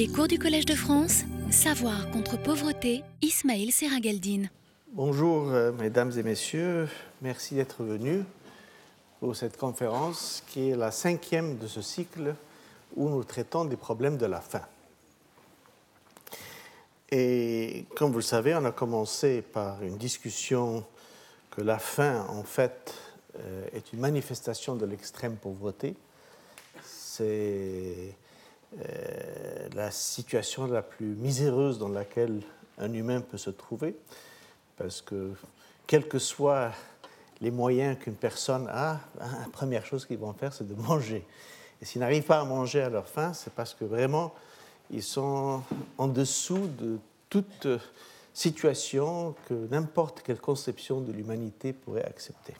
Les cours du Collège de France, Savoir contre pauvreté, Ismaël Seragaldine. Bonjour euh, mesdames et messieurs, merci d'être venus pour cette conférence qui est la cinquième de ce cycle où nous traitons des problèmes de la faim. Et comme vous le savez, on a commencé par une discussion que la faim, en fait, euh, est une manifestation de l'extrême pauvreté. C'est la situation la plus miséreuse dans laquelle un humain peut se trouver, parce que quels que soient les moyens qu'une personne a, la première chose qu'ils vont faire, c'est de manger. Et s'ils n'arrivent pas à manger à leur faim, c'est parce que vraiment, ils sont en dessous de toute situation que n'importe quelle conception de l'humanité pourrait accepter.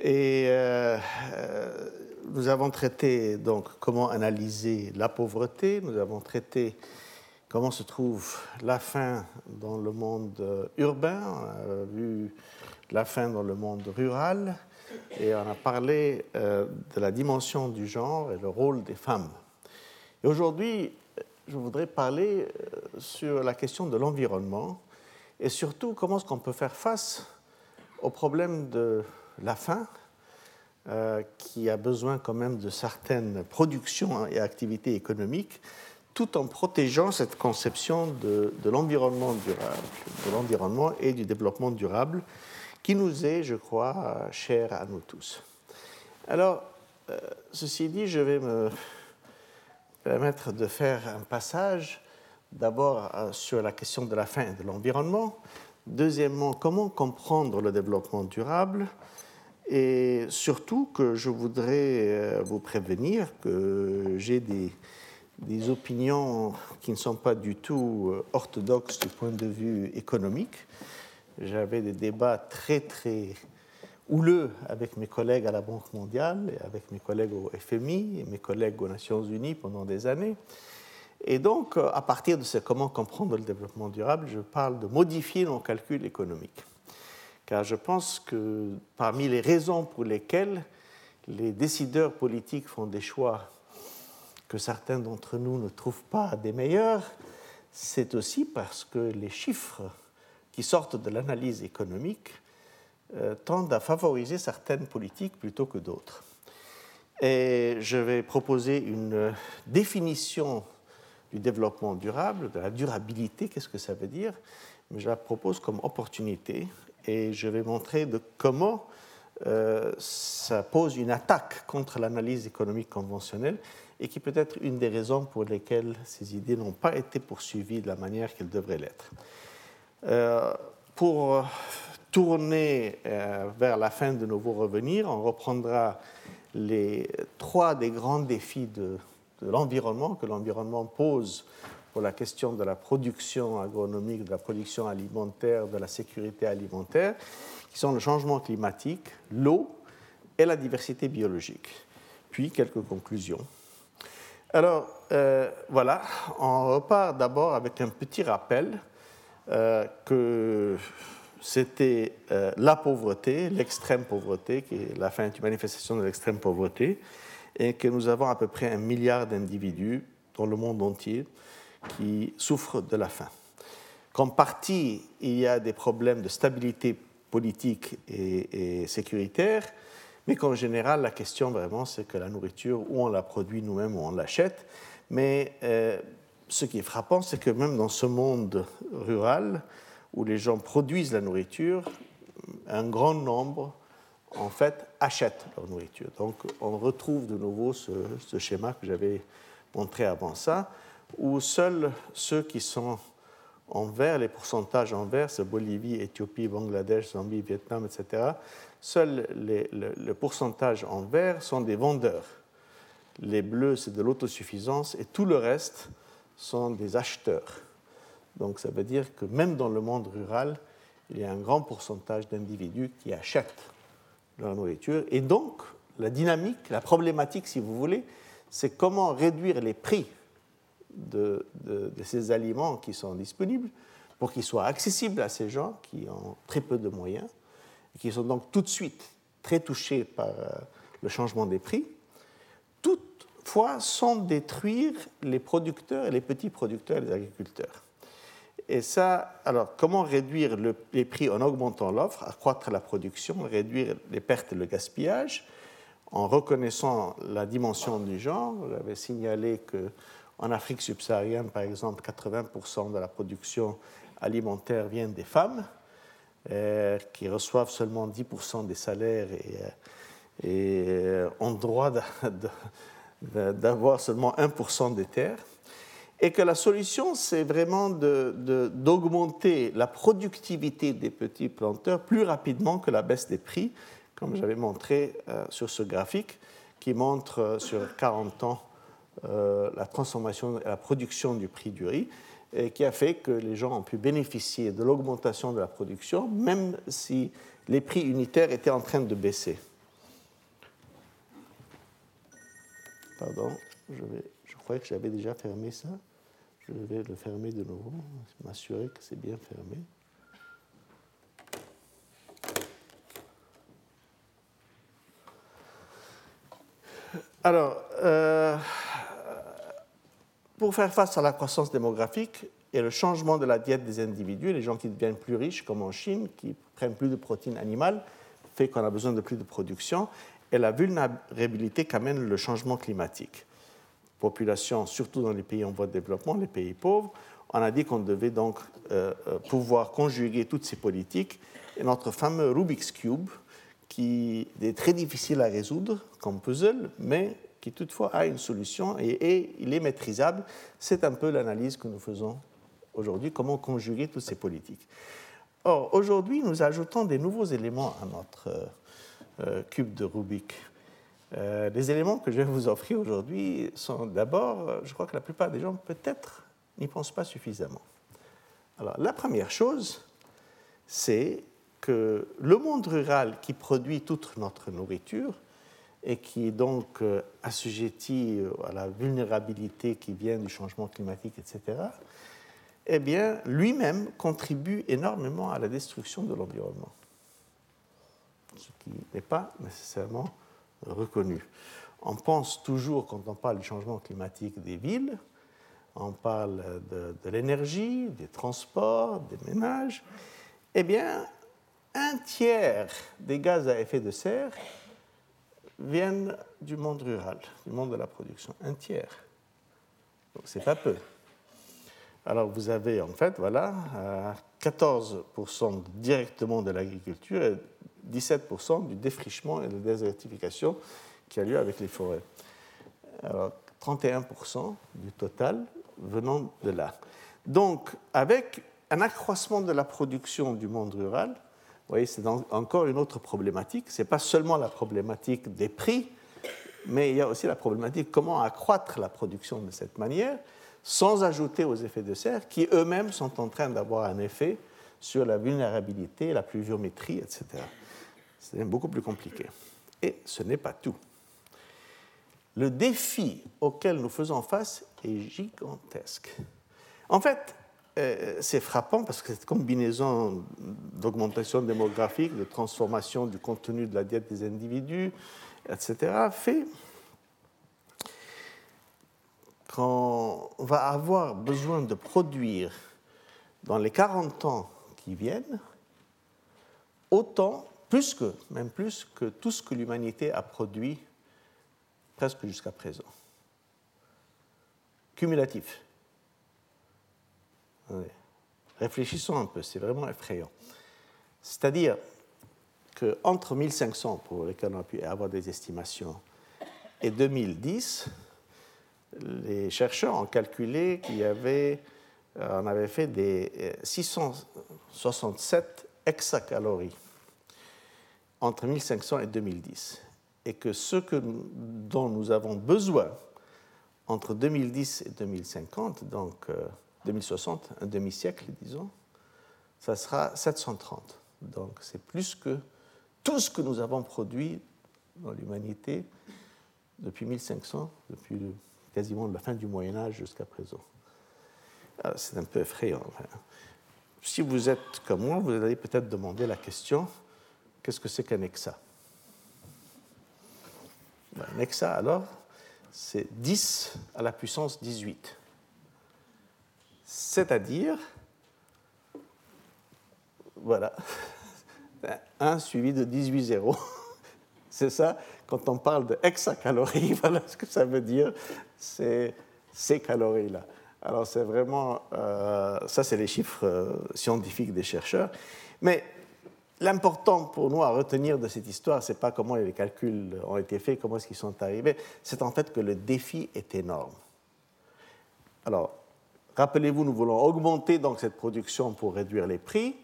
Et euh, euh, nous avons traité donc comment analyser la pauvreté, nous avons traité comment se trouve la faim dans le monde urbain, on a vu la faim dans le monde rural, et on a parlé euh, de la dimension du genre et le rôle des femmes. Et aujourd'hui, je voudrais parler sur la question de l'environnement et surtout comment est-ce qu'on peut faire face au problème de la faim, euh, qui a besoin quand même de certaines productions et activités économiques, tout en protégeant cette conception de, l'environnement durable, de l'environnement et du développement durable, qui nous est, je crois, cher à nous tous. Alors, euh, ceci dit, je vais me permettre de faire un passage d'abord euh, sur la question de la faim et de l'environnement, deuxièmement, comment comprendre le développement durable, et surtout que je voudrais euh, vous prévenir que j'ai des, opinions qui ne sont pas du tout euh, orthodoxes du point de vue économique. J'avais des débats très très houleux avec mes collègues à la Banque mondiale, avec mes collègues au FMI et mes collègues aux Nations Unies pendant des années. Et donc, euh, à partir de ce comment comprendre le développement durable, je parle de modifier nos calculs économiques car je pense que parmi les raisons pour lesquelles les décideurs politiques font des choix que certains d'entre nous ne trouvent pas des meilleurs, c'est aussi parce que les chiffres qui sortent de l'analyse économique euh, tendent à favoriser certaines politiques plutôt que d'autres. Et je vais proposer une définition du développement durable, de la durabilité, qu'est-ce que ça veut dire, mais je la propose comme opportunité et je vais montrer de comment euh, ça pose une attaque contre l'analyse économique conventionnelle et qui peut être une des raisons pour lesquelles ces idées n'ont pas été poursuivies de la manière qu'elles devraient l'être. Euh, pour tourner euh, vers la fin de nouveaux revenir, on reprendra les trois des grands défis de l'environnement que l'environnement pose pour la question de la production agronomique, de la production alimentaire, de la sécurité alimentaire, qui sont le changement climatique, l'eau et la diversité biologique. Puis quelques conclusions. Alors euh, voilà, on repart d'abord avec un petit rappel euh, que c'était euh, la pauvreté, l'extrême pauvreté, qui est la fin d'une manifestation de l'extrême pauvreté, et que nous avons à peu près un milliard d'individus dans le monde entier qui souffrent de la faim. Qu'en partie, il y a des problèmes de stabilité politique et, sécuritaire, mais qu'en général, la question vraiment, c'est que la nourriture, ou on la produit nous-mêmes ou on l'achète. Mais euh, ce qui est frappant, c'est que même dans ce monde rural, où les gens produisent la nourriture, un grand nombre, en fait, achètent leur nourriture. Donc, on retrouve de nouveau ce schéma que j'avais montré avant ça où seuls ceux qui sont en vert, les pourcentages en vert, c'est Bolivie, Éthiopie, Bangladesh, Zambie, Vietnam, etc., seuls les, le, pourcentage en vert sont des vendeurs. Les bleus, c'est de l'autosuffisance et tout le reste sont des acheteurs. Donc ça veut dire que même dans le monde rural, il y a un grand pourcentage d'individus qui achètent leur nourriture. Et donc, la dynamique, la problématique, si vous voulez, c'est comment réduire les prix de, ces aliments qui sont disponibles pour qu'ils soient accessibles à ces gens qui ont très peu de moyens et qui sont donc tout de suite très touchés par euh, le changement des prix, tout fois sans détruire les producteurs et les petits producteurs et les agriculteurs. Et ça, alors, comment réduire les prix en augmentant l'offre, accroître la production, réduire les pertes et le gaspillage, en reconnaissant la dimension du genre J'avais signalé qu'en Afrique subsaharienne, par exemple, 80% de la production alimentaire vient des femmes, euh, qui reçoivent seulement 10% des salaires et, euh, et euh, ont droit d'avoir seulement 1% des terres. Et que la solution, c'est vraiment d'augmenter la productivité des petits planteurs plus rapidement que la baisse des prix, comme j'avais montré sur ce graphique, qui montre sur 40 ans la transformation et la production du prix du riz, et qui a fait que les gens ont pu bénéficier de l'augmentation de la production, même si les prix unitaires étaient en train de baisser. Pardon, je, vais, croyais que j'avais déjà fermé ça. Je vais le fermer de nouveau, m'assurer que c'est bien fermé. Alors, euh, pour faire face à la croissance démographique et le changement de la diète des individus, les gens qui deviennent plus riches, comme en Chine, qui prennent plus de protéines animales, fait qu'on a besoin de plus de production, et la vulnérabilité qu'amène le changement climatique population, surtout dans les pays en voie de développement, les pays pauvres, on a dit qu'on devait donc euh, euh, pouvoir conjuguer toutes ces politiques. Et notre fameux Rubik's Cube, qui est très difficile à résoudre comme puzzle, mais qui toutefois a une solution et, il est maîtrisable, c'est un peu l'analyse que nous faisons aujourd'hui, comment conjuguer toutes ces politiques. Or, aujourd'hui, nous ajoutons des nouveaux éléments à notre euh, cube de Rubik. Euh, les éléments que je vais vous offrir aujourd'hui sont d'abord, euh, je crois que la plupart des gens peut-être n'y pensent pas suffisamment. Alors, la première chose, c'est que le monde rural qui produit toute notre nourriture et qui est donc euh, assujetti à la vulnérabilité qui vient du changement climatique, etc., eh bien, lui-même contribue énormément à la destruction de l'environnement. Ce qui n'est pas nécessairement reconnu. On pense toujours, quand on parle du changement climatique des villes, on parle de, l'énergie, des transports, des ménages. Eh bien, un tiers des gaz à effet de serre viennent du monde rural, du monde de la production. Un tiers. Donc, c'est pas peu. Alors, vous avez en fait, voilà, 14% directement de l'agriculture et 17% du défrichement et de la désertification qui a lieu avec les forêts. Alors, 31% du total venant de là. Donc, avec un accroissement de la production du monde rural, voyez, c'est encore une autre problématique. Ce n'est pas seulement la problématique des prix, mais il y a aussi la problématique comment accroître la production de cette manière, sans ajouter aux effets de serre, qui eux-mêmes sont en train d'avoir un effet sur la vulnérabilité, la pluviométrie, etc. C'est beaucoup plus compliqué. Et ce n'est pas tout. Le défi auquel nous faisons face est gigantesque. En fait, c'est frappant parce que cette combinaison d'augmentation démographique, de transformation du contenu de la diète des individus, etc., fait qu'on va avoir besoin de produire dans les 40 ans qui viennent autant plus que, même plus que tout ce que l'humanité a produit presque jusqu'à présent. Cumulatif. Réfléchissons un peu, c'est vraiment effrayant. C'est-à-dire qu'entre 1500, pour lesquels on a pu avoir des estimations, et 2010, les chercheurs ont calculé qu'il y avait, on avait fait des 667 hexacalories entre 1500 et 2010 et que ce dont nous avons besoin entre 2010 et 2050, donc 2060, euh, un demi-siècle, disons, ça sera 730. Donc c'est plus que tout ce que nous avons produit dans l'humanité depuis 1500, depuis quasiment la fin du Moyen Âge jusqu'à présent. Ah, c'est un peu effrayant. Si vous êtes comme moi, vous allez peut-être demander la question, Qu'est-ce que c'est qu'un hexa? Ben, Un hexa, alors, c'est 10 à la puissance 18. C'est-à-dire, voilà, 1 suivi de 18 zéros. C'est ça, quand on parle de hexacalories, voilà ce que ça veut dire, c'est ces calories-là. Alors c'est vraiment, euh, ça c'est les chiffres euh, scientifiques des chercheurs. Mais l'important pour nous à retenir de cette histoire, c'est pas comment les calculs ont été faits, comment est-ce qu'ils sont arrivés, c'est en fait que le défi est énorme. Alors, rappelez-vous, nous voulons augmenter donc cette production pour réduire les prix.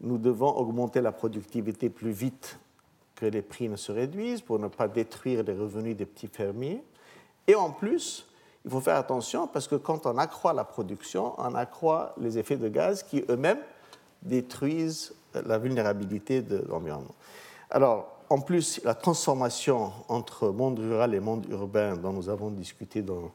Nous devons augmenter la productivité plus vite que les prix ne se réduisent pour ne pas détruire les revenus des petits fermiers. Et en plus, il faut faire attention parce que quand on accroît la production, on accroît les effets de gaz qui eux-mêmes détruisent la vulnérabilité de l'environnement. Alors, en plus, la transformation entre monde rural et monde urbain dont nous avons discuté dans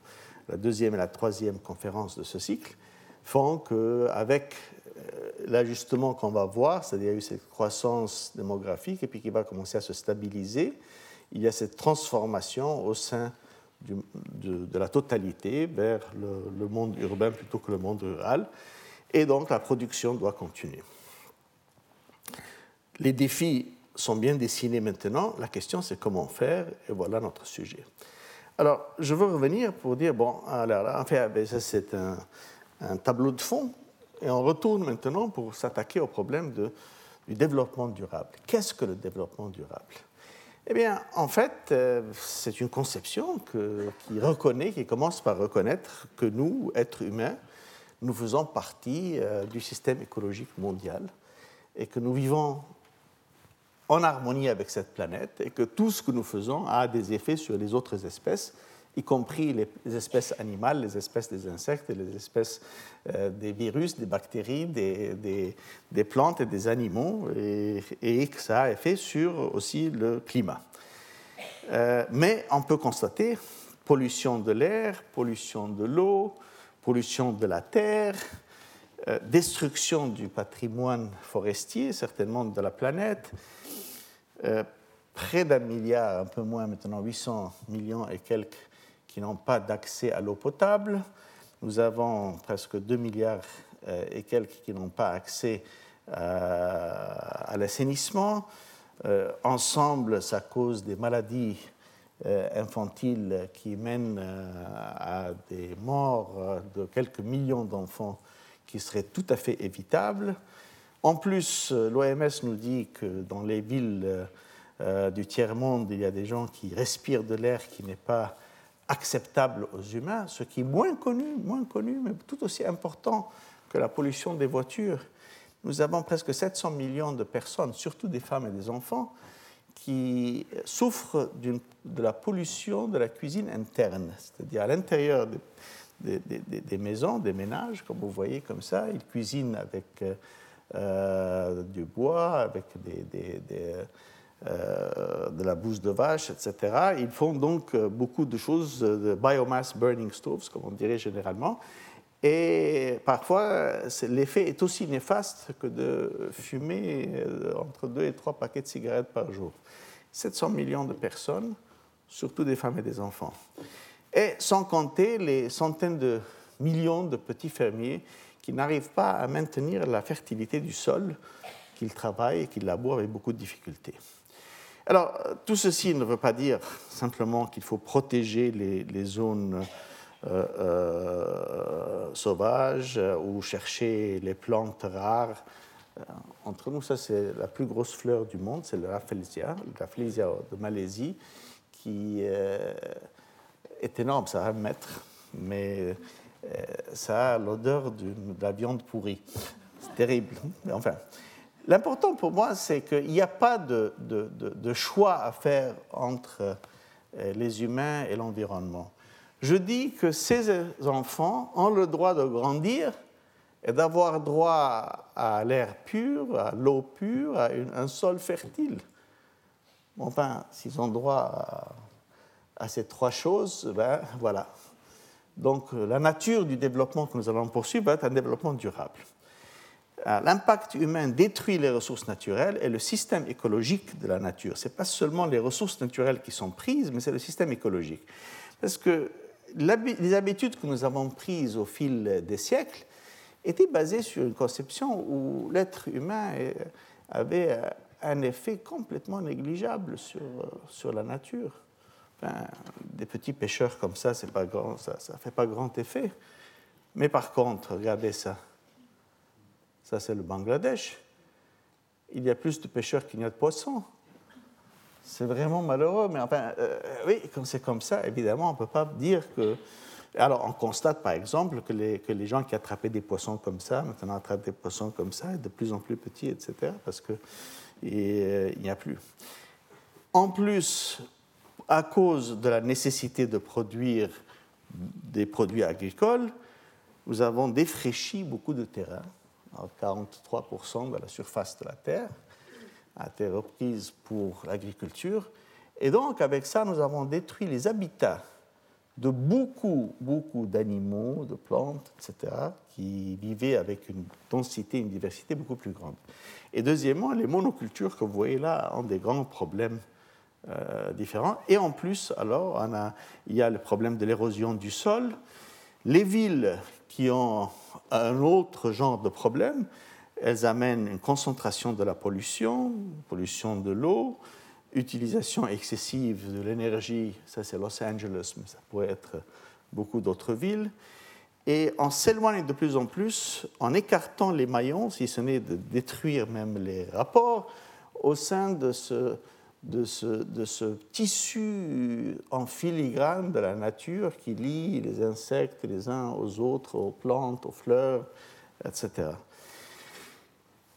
la deuxième et la troisième conférence de ce cycle font qu'avec euh, l'ajustement qu'on va voir, c'est-à-dire eu cette croissance démographique et puis qui va commencer à se stabiliser, il y a cette transformation au sein de, la totalité vers le, monde urbain plutôt que le monde rural. Et donc la production doit continuer. Les défis sont bien dessinés maintenant. La question, c'est comment faire. Et voilà notre sujet. Alors, je veux revenir pour dire, bon, alors, en fait, ben, ça c'est un, tableau de fond. Et on retourne maintenant pour s'attaquer au problème du développement durable. Qu'est-ce que le développement durable? Eh bien, en fait, euh, c'est une conception qui reconnaît, qui commence par reconnaître que nous, êtres humains, nous faisons partie euh, du système écologique mondial et que nous vivons en harmonie avec cette planète et que tout ce que nous faisons a des effets sur les autres espèces y compris les espèces animales, les espèces des insectes, les espèces euh, des virus, des bactéries, des, des, plantes et des animaux, et, que ça a effet sur aussi le climat. Euh, mais on peut constater pollution de l'air, pollution de l'eau, pollution de la terre, destruction du patrimoine forestier, certainement de la planète, près d'un milliard, un peu moins maintenant, 800 millions et quelques qui n'ont pas d'accès à l'eau potable. Nous avons presque 2 milliards euh, et quelques qui n'ont pas accès euh, à, l'assainissement. Euh, ensemble, ça cause des maladies infantiles qui mènent à des morts de quelques millions d'enfants qui seraient tout à fait évitables. En plus, l'OMS nous dit que dans les villes du tiers-monde, il y a des gens qui respirent de l'air qui n'est pas acceptable aux humains, ce qui est moins connu, moins connu, mais tout aussi important que la pollution des voitures. Nous avons presque 700 millions de personnes, surtout des femmes et des enfants, qui souffrent de la pollution de la cuisine interne, c'est-à-dire à, l'intérieur des, des, maisons, des ménages, comme vous voyez comme ça, ils cuisinent avec euh, du bois, avec euh, de la bouse de vache, etc. Ils font donc euh, beaucoup de choses de biomass burning stoves, comme on dirait généralement. Et parfois, l'effet est aussi néfaste que de fumer euh, entre deux et trois paquets de cigarettes par jour. 700 millions de personnes, surtout des femmes et des enfants. Et sans compter les centaines de millions de petits fermiers qui n'arrivent pas à maintenir la fertilité du sol qu'ils travaillent et qu'ils labourent avec beaucoup de difficultés. Alors, tout ceci ne veut pas dire simplement qu'il faut protéger les, zones euh, euh, sauvages euh, ou chercher les plantes rares. entre nous, ça c'est la plus grosse fleur du monde, c'est le Rafflesia, le Rafflesia de Malaisie, qui est énorme, ça a un mètre, mais ça a l'odeur de la viande pourrie. C'est terrible. Enfin, L'important pour moi, c'est qu'il n'y a pas de, choix à faire entre euh, les humains et l'environnement. Je dis que ces enfants ont le droit de grandir et d'avoir droit à l'air pur, à l'eau pure, à un sol fertile. Enfin, s'ils ont droit à, ces trois choses, ben voilà. Donc la nature du développement que nous allons poursuivre va être un développement durable. Euh, l'impact humain détruit les ressources naturelles et le système écologique de la nature. Ce n'est pas seulement les ressources naturelles qui sont prises, mais c'est le système écologique. Parce que les habitudes que nous avons prises au fil des siècles étaient basées sur une conception où l'être humain avait un effet complètement négligeable sur, sur la nature. Des petits pêcheurs comme ça, pas grand, ça ne fait pas grand effet. Mais par contre, regardez ça. Ça, c'est le Bangladesh. Il y a plus de pêcheurs qu'il n'y a de poissons. C'est vraiment malheureux, mais enfin, euh, oui, comme c'est comme ça, évidemment, on ne peut pas dire que. Alors, on constate par exemple que les, que les gens qui attrapaient des poissons comme ça, maintenant attrapent des poissons comme ça, de plus en plus petits, etc., parce qu'il euh, n'y a plus. En plus, à cause de la nécessité de produire des produits agricoles, nous avons défraîchi beaucoup de terrain, 43% de la surface de la Terre a été reprise pour l'agriculture. Et donc, avec ça, nous avons détruit les habitats de beaucoup, beaucoup d'animaux, de plantes, etc., qui vivaient avec une densité, une diversité beaucoup plus grande. Et deuxièmement, les monocultures que vous voyez là ont des grands problèmes euh, différents. Et en plus, alors, il y a le problème de l'érosion du sol. Les villes qui ont un autre genre de problème, elles amènent une concentration de la pollution, pollution de l'eau, utilisation excessive de l'énergie, ça c'est Los Angeles, mais ça pourrait être beaucoup d'autres villes. Et on s'éloigne de plus en plus, en écartant les maillons, si ce n'est de détruire même les rapports, au sein de ce, de ce, de ce tissu en filigrane de la nature qui lie les insectes les uns aux autres, aux plantes, aux fleurs, etc.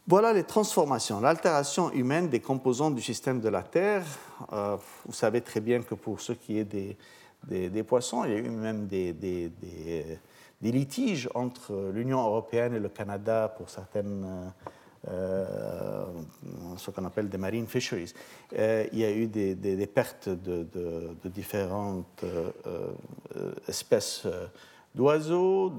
Voilà les transformations, l'altération humaine des composants du système de la Terre. Euh, vous savez très bien que pour ce qui est des, des, poissons, il y a eu même des, des, litiges entre l'Union européenne et le Canada pour certaines, euh, ce qu'on appelle des marine fisheries. Euh, il y a eu des, pertes de, différentes espèces d'oiseaux,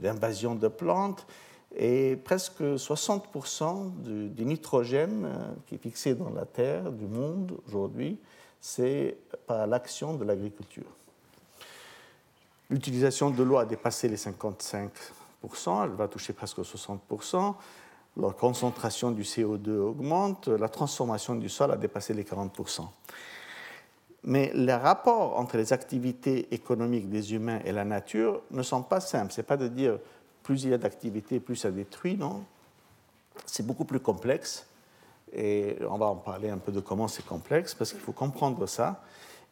d'invasions de plantes. Et presque 60% du, nitrogène euh, qui est fixé dans la terre du monde aujourd'hui, c'est par l'action de l'agriculture. L'utilisation de l'eau a dépassé les 55%, elle va toucher presque 60%. La concentration du CO2 augmente, la transformation du sol a dépassé les 40%. Mais les rapports entre les activités économiques des humains et la nature ne sont pas simples. Ce n'est pas de dire plus il y a d'activité, plus ça détruit, non C'est beaucoup plus complexe. Et on va en parler un peu de comment c'est complexe, parce qu'il faut comprendre ça.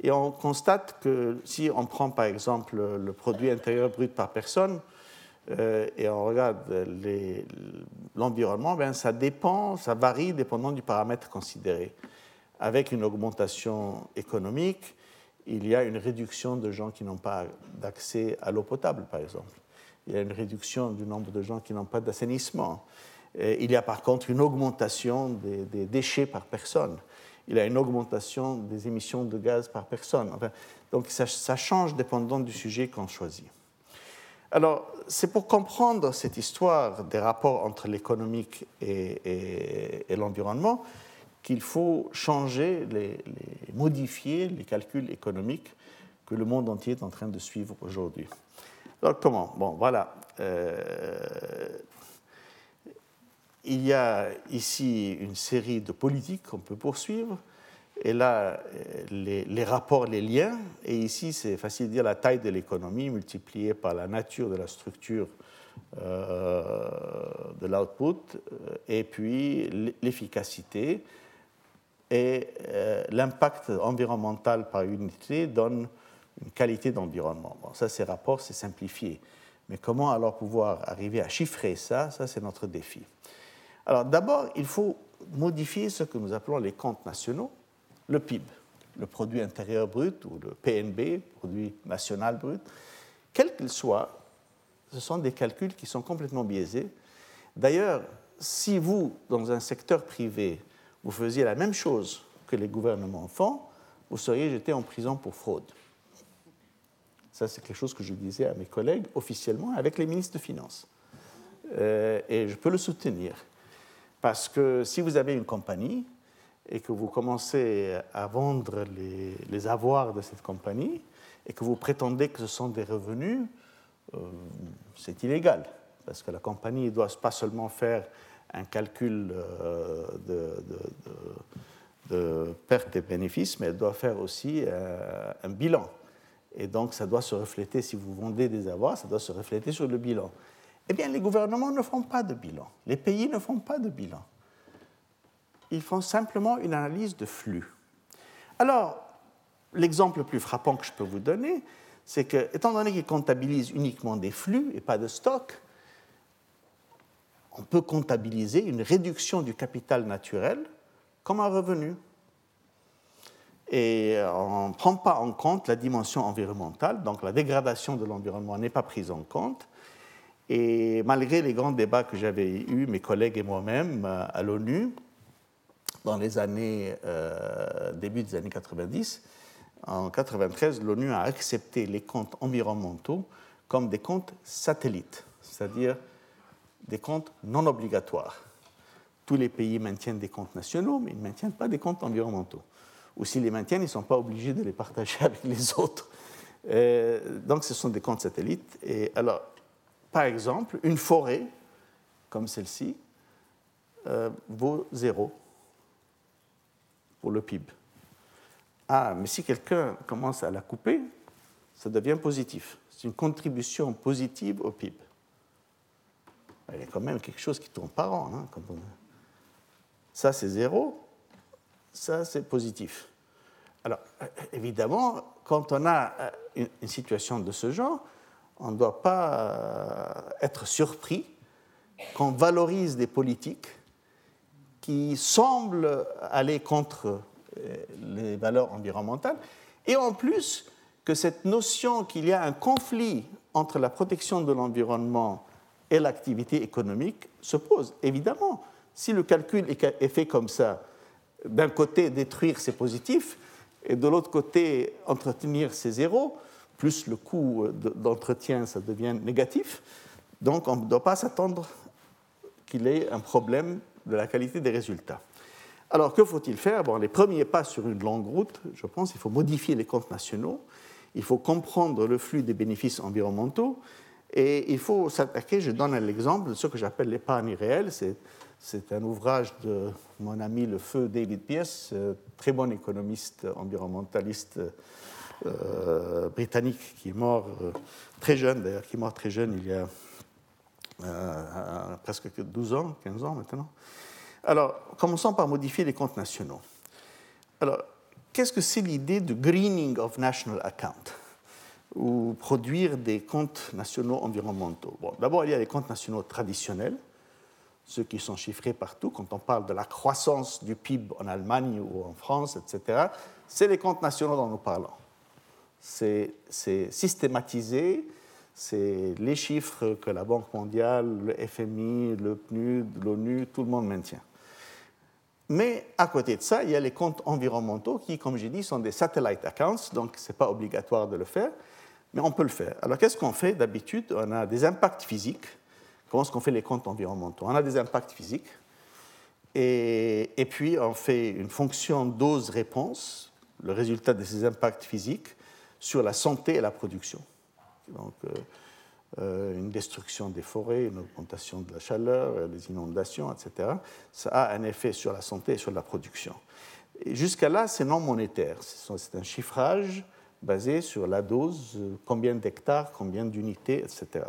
Et on constate que si on prend par exemple le produit intérieur brut par personne, euh, et on regarde l'environnement, ben ça dépend, ça varie dépendant du paramètre considéré. Avec une augmentation économique, il y a une réduction de gens qui n'ont pas d'accès à l'eau potable, par exemple il y a une réduction du nombre de gens qui n'ont pas d'assainissement. Il y a par contre une augmentation des, déchets par personne. Il y a une augmentation des émissions de gaz par personne. donc ça, change dépendant du sujet qu'on choisit. Alors, c'est pour comprendre cette histoire des rapports entre l'économique et, l'environnement qu'il faut changer, modifier les calculs économiques que le monde entier est en train de suivre aujourd'hui. Alors comment? Bon, voilà. Euh, il y a ici une série de politiques qu'on peut poursuivre. Et là, les, rapports, les liens. Et ici, c'est facile de dire la taille de l'économie multipliée par la nature de la structure euh, de l'output, euh, et puis l'efficacité. Et l'impact environnemental par unité donne une qualité d'environnement. Bon, ça, ces rapports, c'est simplifié. Mais comment alors pouvoir arriver à chiffrer ça? Ça, c'est notre défi. Alors d'abord, il faut modifier ce que nous appelons les comptes nationaux, le PIB, le produit intérieur brut ou le PNB, produit national brut. Quel qu'il soit, ce sont des calculs qui sont complètement biaisés. D'ailleurs, si vous, dans un secteur privé, vous faisiez la même chose que les gouvernements font, vous seriez jeté en prison pour fraude. Ça, c'est quelque chose que je disais à mes collègues officiellement avec les ministres de Finances. Euh, et je peux le soutenir. Parce que si vous avez une compagnie et que vous commencez à vendre les, avoirs de cette compagnie et que vous prétendez que ce sont des revenus, euh, c'est illégal, parce que la compagnie ne doit pas seulement faire un calcul euh, de, de, pertes et bénéfices, mais elle doit faire aussi euh, un bilan. Et donc, ça doit se refléter, si vous vendez des avoirs, ça doit se refléter sur le bilan. Eh bien, les gouvernements ne font pas de bilan. Les pays ne font pas de bilan. Ils font simplement une analyse de flux. Alors, l'exemple le plus frappant que je peux vous donner, c'est que, étant donné qu'ils comptabilisent uniquement des flux et pas de stock, on peut comptabiliser une réduction du capital naturel comme un revenu. Et on ne prend pas en compte la dimension environnementale, donc la dégradation de l'environnement n'est pas prise en compte. Et malgré les grands débats que j'avais eus, mes collègues et moi-même, euh, à l'ONU, dans les années, euh, début des années 90, en 1993, l'ONU a accepté les comptes environnementaux comme des comptes satellites, c'est-à-dire des comptes non obligatoires. Tous les pays maintiennent des comptes nationaux, mais ils ne maintiennent pas des comptes environnementaux. Ou s'ils les maintiennent, ils ne sont pas obligés de les partager avec les autres. Euh, donc ce sont des comptes satellites. Et alors, par exemple, une forêt comme celle-ci euh, vaut zéro pour le PIB. Ah, mais si quelqu'un commence à la couper, ça devient positif. C'est une contribution positive au PIB. Il y a quand même quelque chose qui tourne par an. Hein, Ça, c'est zéro. Ça, c'est positif. Alors, évidemment, quand on a euh, une situation de ce genre, on ne doit pas euh, être surpris qu'on valorise des politiques qui semblent aller contre euh, les valeurs environnementales, et en plus que cette notion qu'il y a un conflit entre la protection de l'environnement et l'activité économique se pose. Évidemment, si le calcul est fait comme ça, d'un côté détruire c'est positif, et de l'autre côté entretenir c'est zéro, plus le coût d'entretien ça devient négatif, donc on ne doit pas s'attendre qu'il ait un problème de la qualité des résultats. Alors que faut-il faire? Bon, Les premiers pas sur une longue route, je pense, il faut modifier les comptes nationaux, il faut comprendre le flux des bénéfices environnementaux, et il faut s'attaquer, je donne un exemple de ce que j'appelle l'épargne réelle. C'est un ouvrage de mon ami le feu David Pierce, euh, très bon économiste environnementaliste euh, britannique qui est mort euh, très jeune, d'ailleurs, qui est mort très jeune il y a presque 12 ans, 15 ans maintenant. Alors, commençons par modifier les comptes nationaux. Alors, qu'est-ce que c'est l'idée de greening of national account ou produire des comptes nationaux environnementaux? Bon, D'abord, il y a les comptes nationaux traditionnels, ceux qui sont chiffrés partout. Quand on parle de la croissance du PIB en Allemagne ou en France, etc., c'est les comptes nationaux dont nous parlons. C'est systématisé, c'est les chiffres que la Banque mondiale, le FMI, le PNUD, l'ONU, tout le monde maintient. Mais à côté de ça, il y a les comptes environnementaux qui, comme j'ai dit, sont des satellite accounts, donc ce n'est pas obligatoire de le faire, mais on peut le faire. Alors qu'est-ce qu'on fait d'habitude? On a des impacts physiques. Comment est-ce qu'on fait les comptes environnementaux? On a des impacts physiques, et, et puis on fait une fonction dose-réponse, le résultat de ces impacts physiques, sur la santé et la production. Donc, euh, euh, une destruction des forêts, une augmentation de la chaleur, euh, les inondations, etc. Ça a un effet sur la santé et sur la production. Jusqu'à là, c'est non monétaire. C'est un chiffrage basé sur la dose, combien d'hectares, combien d'unités, etc.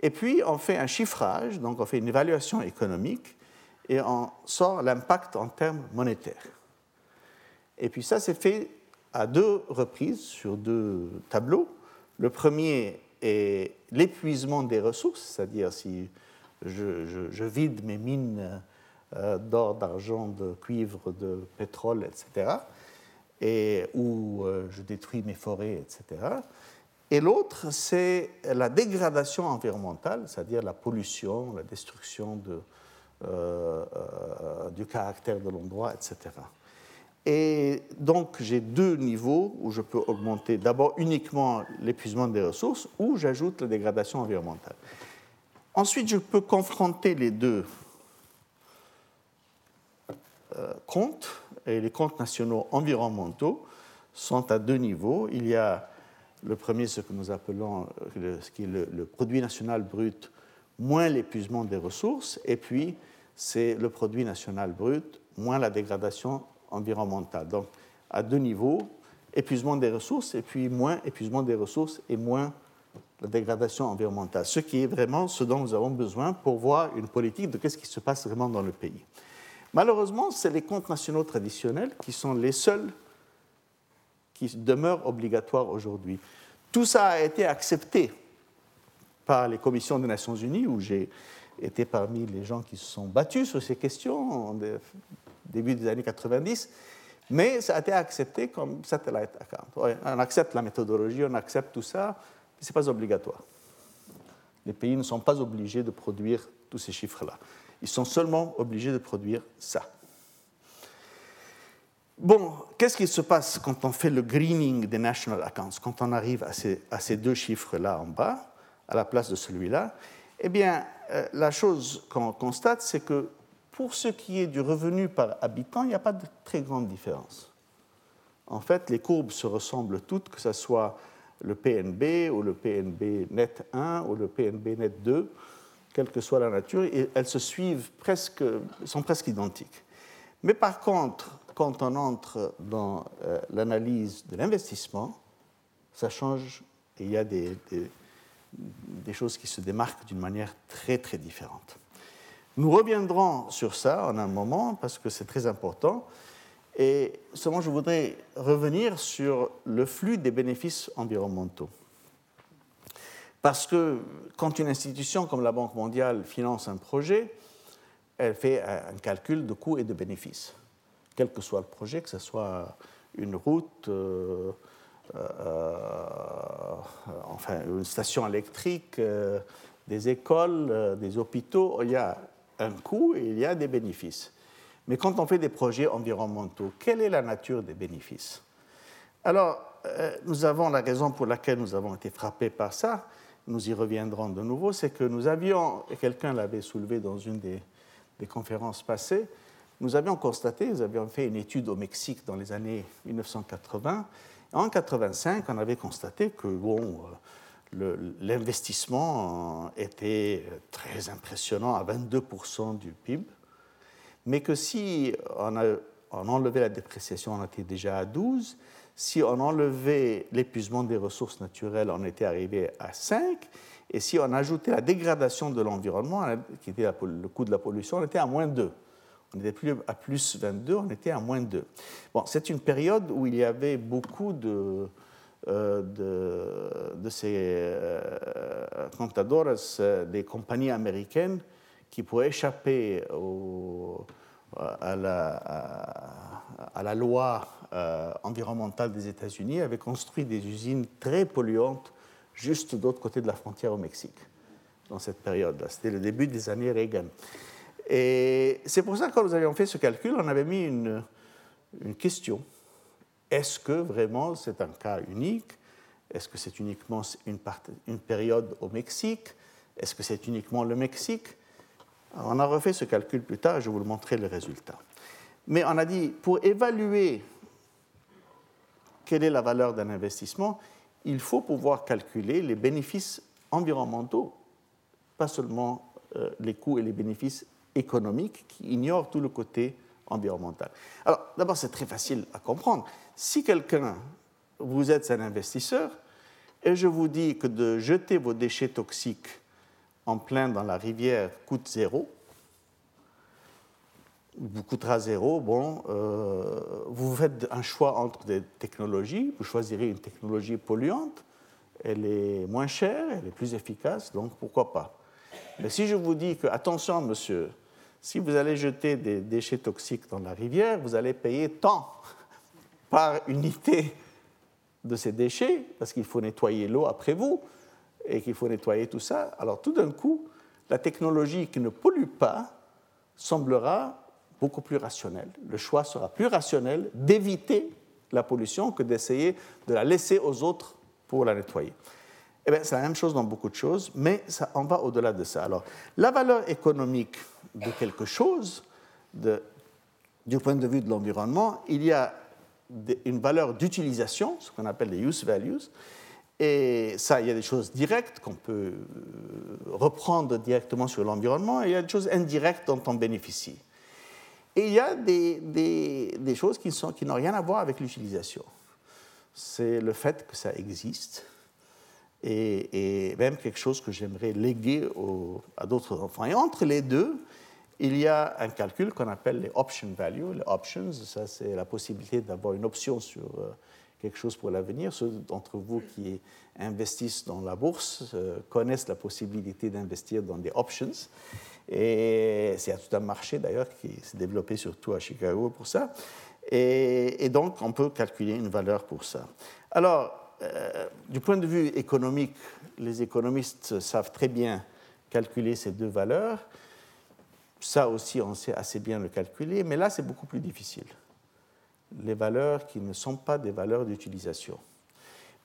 Et puis, on fait un chiffrage, donc on fait une évaluation économique et on sort l'impact en termes monétaires. Et puis ça, c'est fait à deux reprises sur deux tableaux. Le premier est l'épuisement des ressources, c'est-à-dire si je, vide mes mines euh, d'or, d'argent, de cuivre, de pétrole, etc., et, ou euh, je détruis mes forêts, etc. Et l'autre, c'est la dégradation environnementale, c'est-à-dire la pollution, la destruction de, euh, du caractère de l'endroit, etc. Et donc, j'ai deux niveaux où je peux augmenter d'abord uniquement l'épuisement des ressources ou j'ajoute la dégradation environnementale. Ensuite, je peux confronter les deux euh, comptes, et les comptes nationaux environnementaux sont à deux niveaux. Il y a Le premier, ce que nous appelons euh, ce qui est le, produit national brut moins l'épuisement des ressources, et puis c'est le produit national brut moins la dégradation environnementale. Donc, à deux niveaux, épuisement des ressources, et puis moins épuisement des ressources et moins la dégradation environnementale, ce qui est vraiment ce dont nous avons besoin pour voir une politique de qu'est-ce qui se passe vraiment dans le pays. Malheureusement, c'est les comptes nationaux traditionnels qui sont les seuls qui demeurent obligatoires aujourd'hui. Tout ça a été accepté par les commissions des Nations Unies, où j'ai été parmi les gens qui se sont battus sur ces questions début des années 90, mais ça a été accepté comme satellite account. On accepte la méthodologie, on accepte tout ça, mais ce n'est pas obligatoire. Les pays ne sont pas obligés de produire tous ces chiffres-là. Ils sont seulement obligés de produire ça. Bon, qu'est-ce qui se passe quand on fait le greening des national accounts, quand on arrive à ces, deux chiffres-là en bas, à la place de celui-là? Eh bien, euh, la chose qu'on constate, c'est que pour ce qui est du revenu par habitant, il n'y a pas de très grande différence. En fait, les courbes se ressemblent toutes, que ce soit le PNB ou le PNB net 1 ou le PNB net 2, quelle que soit la nature, elles se suivent presque, sont presque identiques. Mais par contre, quand on entre dans euh, l'analyse de l'investissement, ça change et il y a des, des, choses qui se démarquent d'une manière très très différente. Nous reviendrons sur ça en un moment parce que c'est très important. Et seulement, je voudrais revenir sur le flux des bénéfices environnementaux. Parce que quand une institution comme la Banque mondiale finance un projet, elle fait un calcul de coûts et de bénéfices quel que soit le projet, que ce soit une route, euh, euh, enfin une station électrique, euh, des écoles, des hôpitaux, il y a un coût et il y a des bénéfices. Mais quand on fait des projets environnementaux, quelle est la nature des bénéfices? Alors, nous avons la raison pour laquelle nous avons été frappés par ça, nous y reviendrons de nouveau, c'est que nous avions, et quelqu'un l'avait soulevé dans une des, conférences passées, nous avions constaté, nous avions fait une étude au Mexique dans les années 1980. En 1985, on avait constaté que bon, l'investissement était très impressionnant à 22% du PIB, mais que si on enlevait la dépréciation, on était déjà à 12. Si on enlevait l'épuisement des ressources naturelles, on était arrivé à 5. Et si on ajoutait la dégradation de l'environnement, qui était le coût de la pollution, on était à moins 2. On n'était plus à plus 22, on était à moins 2. Bon, c'est une période où il y avait beaucoup de, euh, de, ces euh, euh, des compagnies américaines qui, pour échapper à, la, loi environnementale des États-Unis, avaient construit des usines très polluantes juste de l'autre côté de la frontière au Mexique, dans cette période-là. C'était le début des années Reagan. Et c'est pour ça que quand nous avions fait ce calcul, on avait mis une, question. Est-ce que vraiment c'est un cas unique? Est-ce que c'est uniquement une, période au Mexique? Est-ce que c'est uniquement le Mexique? On a refait ce calcul plus tard je vous le montrer le résultat. Mais on a dit, pour évaluer quelle est la valeur d'un investissement, il faut pouvoir calculer les bénéfices environnementaux, pas seulement euh, les coûts et les bénéfices économique qui ignore tout le côté Alors, d'abord, c'est très facile à comprendre. Si quelqu'un, vous êtes un investisseur, et je vous dis que de jeter vos déchets toxiques en plein dans la rivière coûte zéro, vous coûtera zéro, bon, euh, vous faites un choix entre des technologies, vous choisirez une technologie polluante, elle est moins chère, elle est plus efficace, donc pourquoi pas. Mais si je vous dis que, attention monsieur, si vous allez jeter des déchets toxiques dans la rivière, vous allez payer tant par unité de ces déchets, parce qu'il faut nettoyer l'eau après vous, et qu'il faut nettoyer tout ça. Alors tout d'un coup, la technologie qui ne pollue pas semblera beaucoup plus rationnelle. Le choix sera plus rationnel d'éviter la pollution que d'essayer de la laisser aux autres pour la nettoyer. Eh c'est la même chose dans beaucoup de choses, mais ça, on va au-delà de ça. Alors, la valeur économique de quelque chose, du point de vue de l'environnement, il y a une valeur d'utilisation, ce qu'on appelle les use values, Et ça, il y a des choses directes qu'on peut reprendre directement sur l'environnement, et il y a des choses indirectes dont on bénéficie. Et il y a des, choses qui n'ont rien à voir avec l'utilisation. C'est le fait que ça existe, et, même quelque chose que j'aimerais léguer à d'autres enfants. Et entre les deux, il y a un calcul qu'on appelle les option values. Les options, ça c'est la possibilité d'avoir une option sur euh, quelque chose pour l'avenir. Ceux d'entre vous qui investissent dans la bourse euh, connaissent la possibilité d'investir dans des options. Et c'est tout un marché d'ailleurs qui s'est développé surtout à Chicago pour ça. Et, et, donc on peut calculer une valeur pour ça. Alors, euh, du point de vue économique, les économistes savent très bien calculer ces deux valeurs. Ça aussi, on sait assez bien le calculer, mais là, c'est beaucoup plus difficile. Les valeurs qui ne sont pas des valeurs d'utilisation.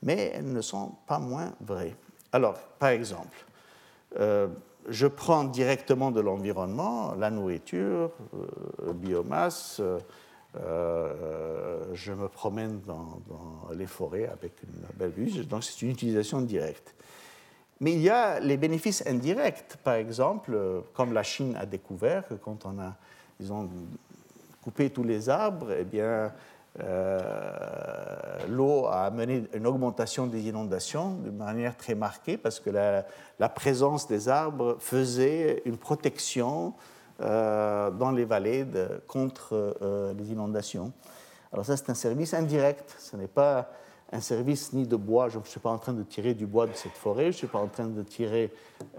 Mais elles ne sont pas moins vraies. Alors, par exemple, euh, je prends directement de l'environnement, la nourriture, euh, biomasse, euh, je me promène dans, les forêts avec une belle vue, donc c'est une utilisation directe. Mais il y a les bénéfices indirects, par exemple, comme la Chine a découvert que quand on a, ils coupé tous les arbres, eh bien, euh, l'eau a amené une augmentation des inondations de manière très marquée parce que la, présence des arbres faisait une protection euh, dans les vallées contre euh, les inondations. Alors ça, c'est un service indirect. Ce n'est pas un service ni de bois. Je ne suis pas en train de tirer du bois de cette forêt, je ne suis pas en train de tirer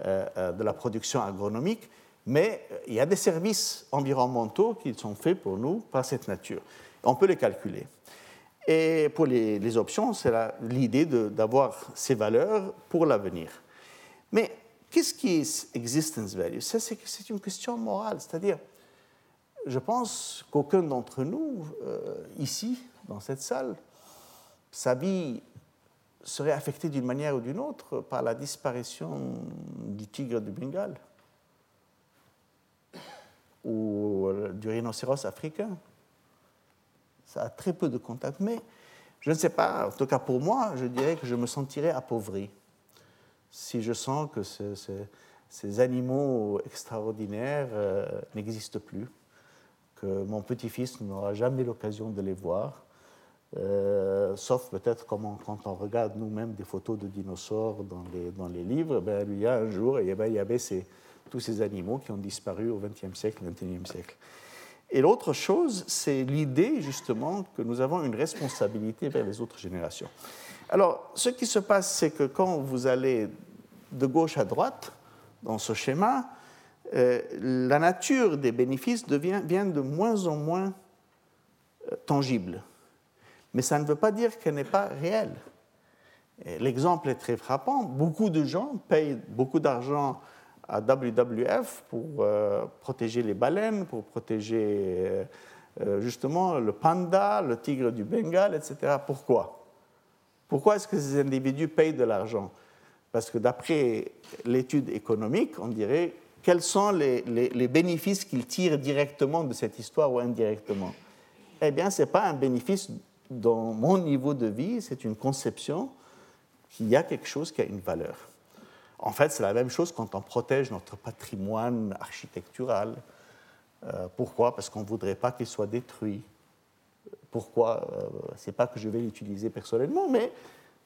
euh, de la production agronomique, mais il y a des services environnementaux qui sont faits pour nous par cette nature. On peut les calculer. Et pour les, les options, c'est l'idée d'avoir ces valeurs pour l'avenir. Mais Qu'est-ce qui est existence value? C'est une question morale. C'est-à-dire, je pense qu'aucun d'entre nous, euh, ici, dans cette salle, sa vie serait affectée d'une manière ou d'une autre par la disparition du tigre du Bengale ou euh, du rhinocéros africain. Ça a très peu de contact, mais je ne sais pas, en tout cas pour moi, je dirais que je me sentirais appauvri si je sens que ces animaux extraordinaires euh, n'existent plus, que mon petit-fils n'aura jamais l'occasion de les voir, euh, sauf peut-être quand on regarde nous-mêmes des photos de dinosaures dans les, livres, ben, il y a un jour, et ben, il y avait tous ces animaux qui ont disparu au XXe siècle, XXIe siècle. Et l'autre chose, c'est l'idée justement que nous avons une responsabilité vers les autres générations. Alors, ce qui se passe, c'est que quand vous allez de gauche à droite dans ce schéma, euh, la nature des bénéfices devient bien de moins en moins euh, tangible. Mais ça ne veut pas dire qu'elle n'est pas réelle. L'exemple est très frappant. Beaucoup de gens payent beaucoup d'argent à WWF pour euh, protéger les baleines, pour protéger justement le panda, le tigre du Bengale, etc. Pourquoi? Pourquoi est-ce que ces individus payent de l'argent? Parce que d'après l'étude économique, on dirait quels sont les, bénéfices qu'ils tirent directement de cette histoire ou indirectement? Eh bien, ce n'est pas un bénéfice dans mon niveau de vie, c'est une conception qu'il y a quelque chose qui a une valeur. En fait, c'est la même chose quand on protège notre patrimoine architectural. Euh, pourquoi? Parce qu'on ne voudrait pas qu'il soit détruit. Pourquoi euh, Ce n'est pas que je vais l'utiliser personnellement, mais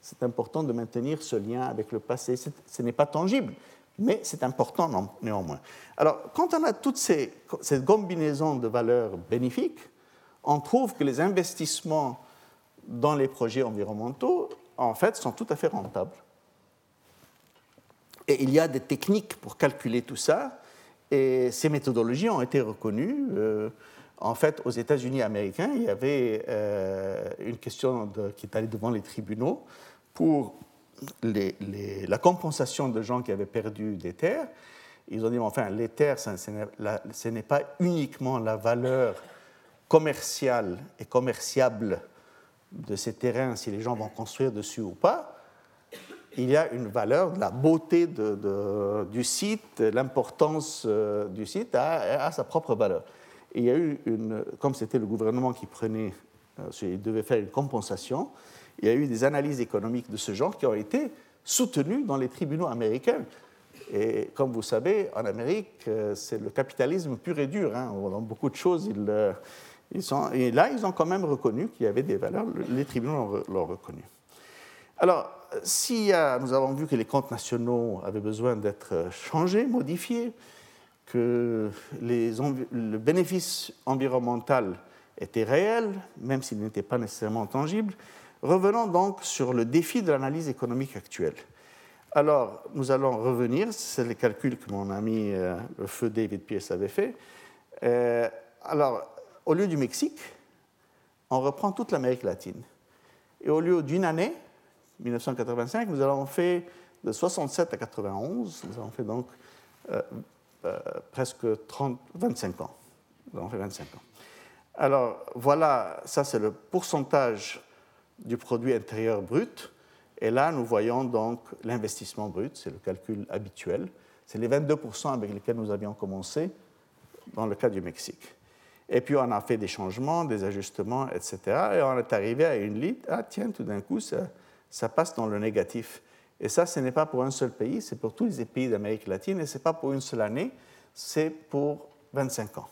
c'est important de maintenir ce lien avec le passé. Ce n'est pas tangible, mais c'est important néanmoins. Alors, quand on a toute cette combinaison de valeurs bénéfiques, on trouve que les investissements dans les projets environnementaux, en fait, sont tout à fait rentables. Et il y a des techniques pour calculer tout ça, et ces méthodologies ont été reconnues. Euh, en fait, aux États-Unis américains, il y avait euh, une question qui est allée devant les tribunaux pour la compensation de gens qui avaient perdu des terres. Ils ont dit, enfin, les terres, ce n'est pas uniquement la valeur commerciale et commerciable de ces terrains, si les gens vont construire dessus ou pas. Il y a une valeur, la beauté du site, l'importance euh, du site a sa propre valeur il y a eu une, comme c'était le gouvernement qui prenait, euh, il devait faire une compensation, il y a eu des analyses économiques de ce genre qui ont été soutenues dans les tribunaux américains. Et comme vous savez, en Amérique, euh, c'est le capitalisme pur et dur. Hein. Dans beaucoup de choses, ils, euh, ils sont, et là, ils ont quand même reconnu qu'il y avait des valeurs. Les tribunaux l'ont reconnu. Alors, si nous avons vu que les comptes nationaux avaient besoin d'être changés, modifiés, que les, le bénéfice environnemental était réel, même s'il n'était pas nécessairement tangible, revenons donc sur le défi de l'analyse économique actuelle. Alors, nous allons revenir, c'est les calculs que mon ami euh, le feu David Pierce avait fait. Euh, alors, au lieu du Mexique, on reprend toute l'Amérique latine. Et au lieu d'une année, 1985, nous avons fait de 67 à 91, nous avons fait donc euh, presque 30, 25 ans. Nous avons fait 25 ans. Alors, voilà, ça c'est le pourcentage du produit intérieur brut et là, nous voyons donc l'investissement brut, c'est le calcul habituel. C'est les 22% avec lesquels nous avions commencé dans le cas du Mexique. Et puis on a fait des changements, des ajustements, etc. Et on est arrivé à une ligne, ah tiens, tout d'un coup, ça, passe dans le négatif. Et ça, ce n'est pas pour un seul pays, c'est pour tous les pays d'Amérique latine, et ce n'est pas pour une seule année, c'est pour 25 ans.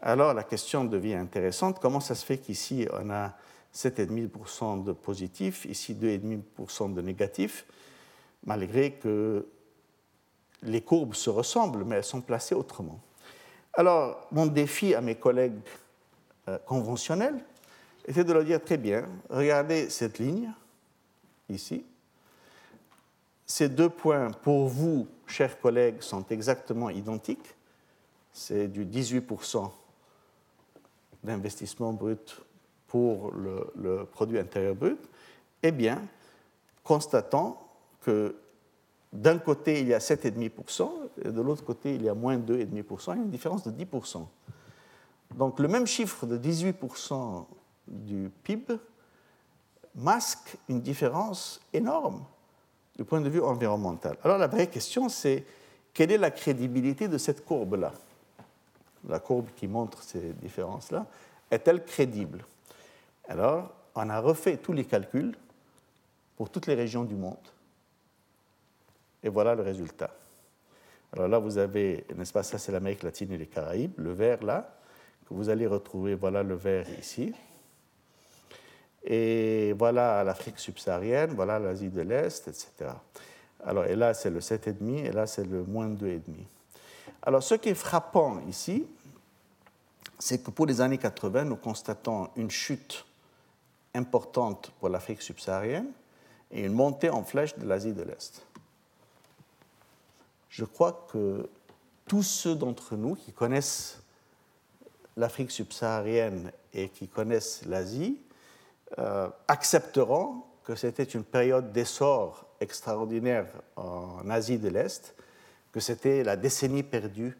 Alors la question devient intéressante, comment ça se fait qu'ici, on a 7,5% de positifs, ici 2,5% de négatifs, malgré que les courbes se ressemblent, mais elles sont placées autrement. Alors, mon défi à mes collègues euh, conventionnels était de leur dire très bien, regardez cette ligne, ici. Ces deux points, pour vous, chers collègues, sont exactement identiques. C'est du 18% d'investissement brut pour le, produit intérieur brut, eh bien, constatons que d'un côté, il y a 7,5%, et de l'autre côté, il y a moins 2,5%, il y a une différence de 10%. Donc le même chiffre de 18% du PIB masque une différence énorme du point de vue environnemental. Alors la vraie question, c'est quelle est la crédibilité de cette courbe-là? La courbe qui montre ces différences-là, est-elle crédible? Alors, on a refait tous les calculs pour toutes les régions du monde. Et voilà le résultat. Alors là, vous avez, n'est-ce pas, ça c'est l'Amérique latine et les Caraïbes, le vert là, que vous allez retrouver, voilà le vert ici. Et voilà l'Afrique subsaharienne, voilà l'Asie de l'Est, etc. Alors, et là, c'est le 7,5 et là, c'est le moins 2,5. Alors, ce qui est frappant ici, c'est que pour les années 80, nous constatons une chute importante pour l'Afrique subsaharienne et une montée en flèche de l'Asie de l'Est. Je crois que tous ceux d'entre nous qui connaissent l'Afrique subsaharienne et qui connaissent l'Asie euh, accepteront que c'était une période d'essor extraordinaire en Asie de l'Est, que c'était la décennie perdue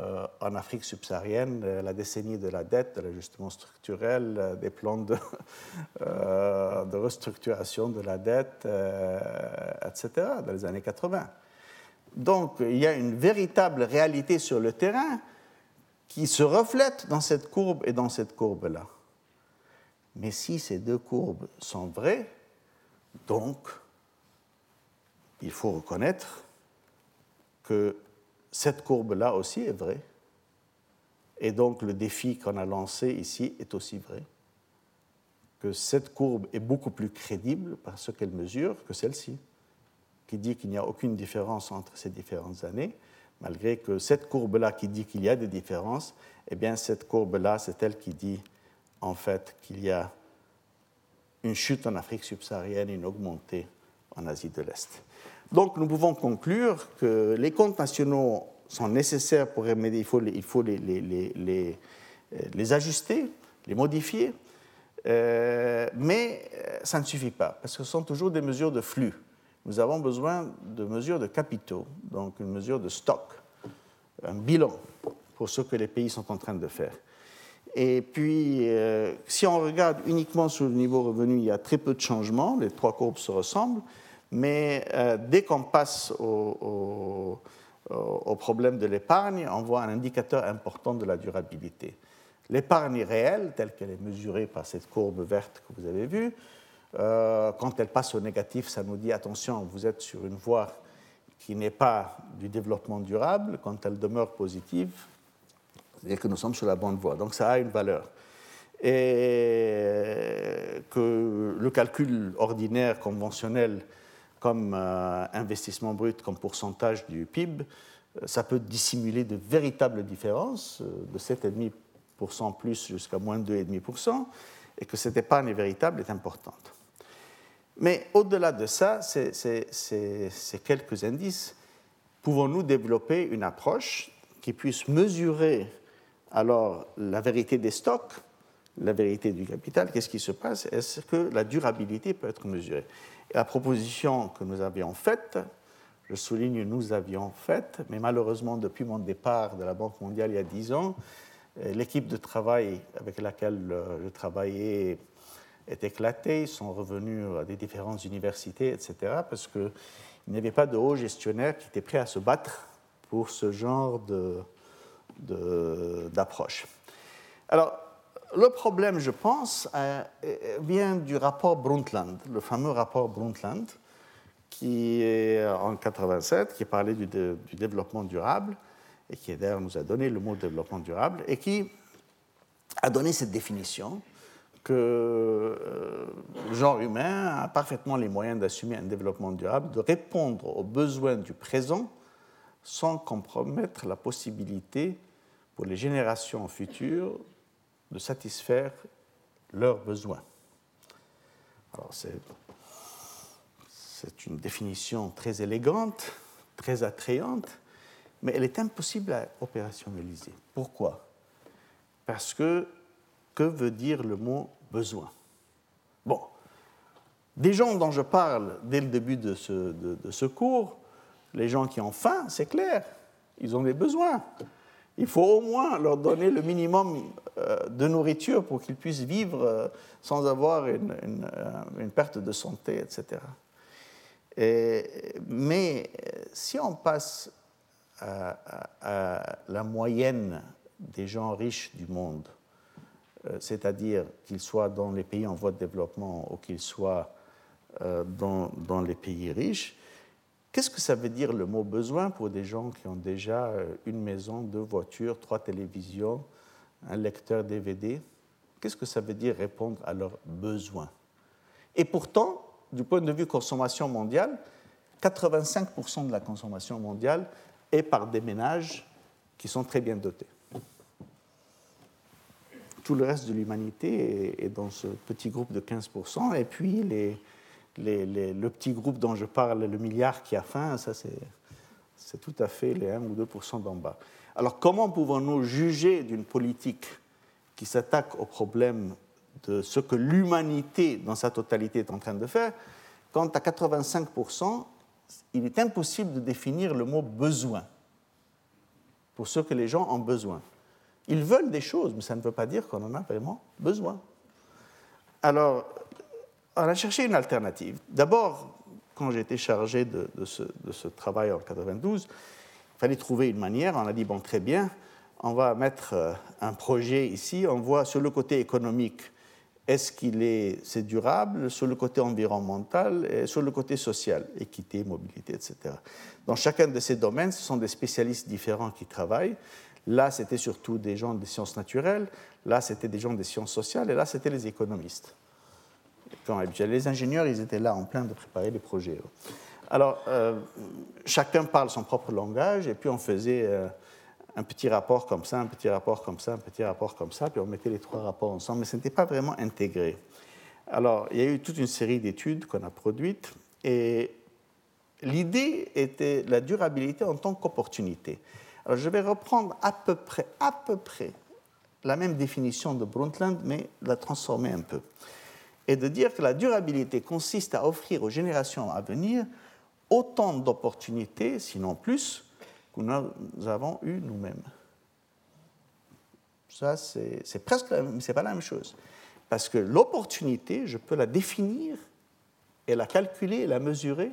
euh, en Afrique subsaharienne, euh, la décennie de la dette, de l'ajustement structurel, des plans de, de, restructuration de la dette, etc., dans les années 80. Donc il y a une véritable réalité sur le terrain qui se reflète dans cette courbe et dans cette courbe-là. Mais si ces deux courbes sont vraies, donc il faut reconnaître que cette courbe-là aussi est vraie. Et donc le défi qu'on a lancé ici est aussi vrai. Que cette courbe est beaucoup plus crédible par ce qu'elle mesure que celle-ci, qui dit qu'il n'y a aucune différence entre ces différentes années, malgré que cette courbe-là qui dit qu'il y a des différences, eh bien cette courbe-là, c'est elle qui dit en fait qu'il y a une chute en Afrique subsaharienne et une augmentée en Asie de l'Est. Donc nous pouvons conclure que les comptes nationaux sont nécessaires pour remédier, il faut les, les ajuster, les modifier, euh, mais euh, ça ne suffit pas, parce que ce sont toujours des mesures de flux. Nous avons besoin de mesures de capitaux, donc une mesure de stock, un bilan pour ce que les pays sont en train de faire. Et puis, euh, si on regarde uniquement sur le niveau revenu, il y a très peu de changements, les trois courbes se ressemblent, mais euh, dès qu'on passe au, problème de l'épargne, on voit un indicateur important de la durabilité. L'épargne réelle, telle qu'elle est mesurée par cette courbe verte que vous avez vue, Euh, quand elle passe au négatif, ça nous dit attention, vous êtes sur une voie qui n'est pas du développement durable. Quand elle demeure positive, c'est-à-dire que nous sommes sur la bonne voie. Donc ça a une valeur. Et que le calcul ordinaire, conventionnel, comme euh, investissement brut, comme pourcentage du PIB, euh, ça peut dissimuler de véritables différences, de 7,5% plus jusqu'à moins 2,5%, et que cette épargne véritable est importante. Mais au-delà de ça, ces quelques indices, pouvons-nous développer une approche qui puisse mesurer alors la vérité des stocks, la vérité du capital Qu'est-ce qui se passe? Est-ce que la durabilité peut être mesurée? La proposition que nous avions faite, je souligne nous avions faite, mais malheureusement depuis mon départ de la Banque mondiale il y a dix ans, euh, l'équipe de travail avec laquelle euh, je travaillais est éclatée, ils sont revenus à des différentes universités, etc., parce qu'il n'y avait pas de hauts gestionnaires qui étaient prêts à se battre pour ce genre d'approche. Alors, le problème, je pense, euh, vient du rapport Brundtland, le fameux rapport Brundtland, qui est en 87, qui parlait du, développement durable, et qui d'ailleurs nous a donné le mot développement durable, et qui a donné cette définition que euh, le genre humain a parfaitement les moyens d'assumer un développement durable, de répondre aux besoins du présent sans compromettre la possibilité pour les générations futures de satisfaire leurs besoins. Alors c'est, une définition très élégante, très attrayante, mais elle est impossible à opérationnaliser. Pourquoi? Parce que que veut dire le mot besoin? Bon, des gens dont je parle dès le début de ce, de, ce cours, les gens qui ont faim, c'est clair, ils ont des besoins. Il faut au moins leur donner le minimum euh, de nourriture pour qu'ils puissent vivre euh, sans avoir euh, une perte de santé, etc. Et, mais si on passe à, la moyenne des gens riches du monde, c'est-à-dire qu'ils soient dans les pays en voie de développement ou qu'ils soient dans, les pays riches, qu'est-ce que ça veut dire le mot besoin pour des gens qui ont déjà euh, une maison, deux voitures, trois télévisions, un lecteur DVD Qu'est-ce que ça veut dire répondre à leurs besoins? Et pourtant, du point de vue consommation mondiale, 85% de la consommation mondiale et par des ménages qui sont très bien dotés. Tout le reste de l'humanité est dans ce petit groupe de 15%, et puis les, le petit groupe dont je parle, le milliard qui a faim, ça c'est tout à fait les 1 ou 2% d'en bas. Alors comment pouvons-nous juger d'une politique qui s'attaque au problème de ce que l'humanité dans sa totalité est en train de faire, quand à 85%, il est impossible de définir le mot besoin pour ce que les gens ont besoin? Ils veulent des choses, mais ça ne veut pas dire qu'on en a vraiment besoin. Alors, on a cherché une alternative. D'abord, quand été chargé de, ce, de, ce, travail en 92, il fallait trouver une manière. On a dit, bon, très bien, on va mettre euh, un projet ici. On voit sur le côté économique est-ce qu'il est, c'est durable? Sur le côté environnemental et sur le côté social, équité, mobilité, etc. Dans chacun de ces domaines, ce sont des spécialistes différents qui travaillent. Là, c'était surtout des gens des sciences naturelles, là, c'était des gens des sciences sociales, et là, c'était les économistes. Les ingénieurs, ils étaient là en plein de préparer les projets. Alors, euh, chacun parle son propre langage, et puis on faisait euh, un petit rapport comme ça, un petit rapport comme ça, un petit rapport comme ça, puis on mettait les trois rapports ensemble, mais ce n'était pas vraiment intégré. Alors, il y a eu toute une série d'études qu'on a produites, et l'idée était la durabilité en tant qu'opportunité. Alors, je vais reprendre à peu près, à peu près la même définition de Brundtland, mais la transformer un peu. Et de dire que la durabilité consiste à offrir aux générations à venir autant d'opportunités, sinon plus, que nous avons eu nous-mêmes. Ça, c'est presque, c'est pas la même chose. Parce que l'opportunité, je peux la définir et la calculer et la mesurer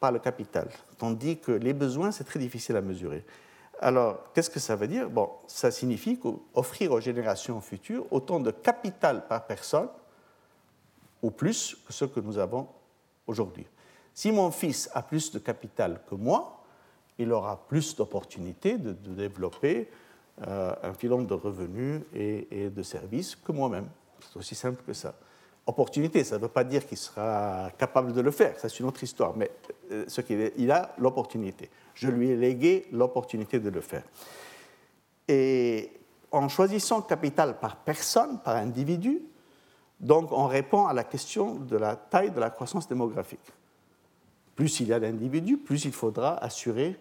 par le capital. Tandis que les besoins, c'est très difficile à mesurer. Alors, qu'est-ce que ça veut dire? Bon, ça signifie qu'offrir aux générations futures autant de capital par personne ou plus que ce que nous avons aujourd'hui. Si mon fils a plus de capital que moi, il aura plus d'opportunités de, développer euh, un filon de revenus et, de services que moi-même. C'est aussi simple que ça. Opportunité, ça ne veut pas dire qu'il sera capable de le faire, c'est une autre histoire, mais euh, ce qu'il il a l'opportunité. Je lui ai légué l'opportunité de le faire. Et en choisissant capital par personne, par individu, donc on répond à la question de la taille de la croissance démographique. Plus il y a d'individus, plus il faudra assurer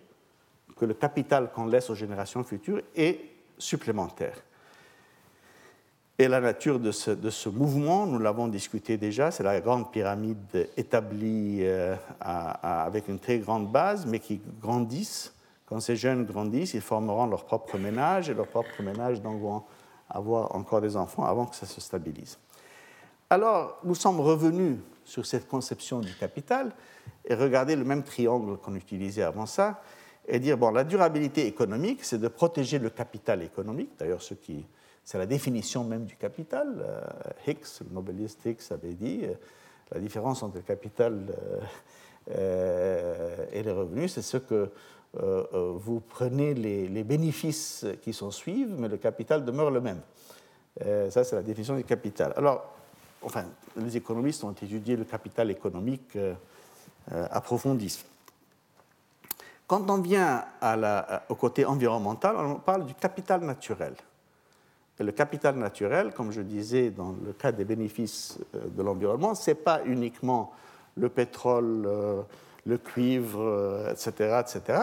que le capital qu'on laisse aux générations futures est supplémentaire. Et la nature de ce, mouvement, nous l'avons discuté déjà, c'est la grande pyramide établie euh, avec une très grande base, mais qui grandissent. Quand ces jeunes grandissent, ils formeront leur propre ménage, et leur propre ménage donc vont avoir encore des enfants avant que ça se stabilise. Alors, nous sommes revenus sur cette conception du capital et regardez le même triangle qu'on utilisait avant ça et dire bon, la durabilité économique, c'est de protéger le capital économique. D'ailleurs, ce qui, c'est la définition même du capital. Euh, Hicks, le nobeliste Hicks, avait dit euh, la différence entre le capital euh, et les revenus, c'est ce que vous prenez les, les, bénéfices qui s'en suivent, mais le capital demeure le même. ça, c'est la définition du capital. Alors, enfin, les économistes ont étudié le capital économique euh, euh, approfondi. Quand on vient au côté environnemental, on parle du capital naturel. Et le capital naturel, comme je disais dans le cas des bénéfices euh, de l'environnement, ce n'est pas uniquement le pétrole, le cuivre, etc., etc.,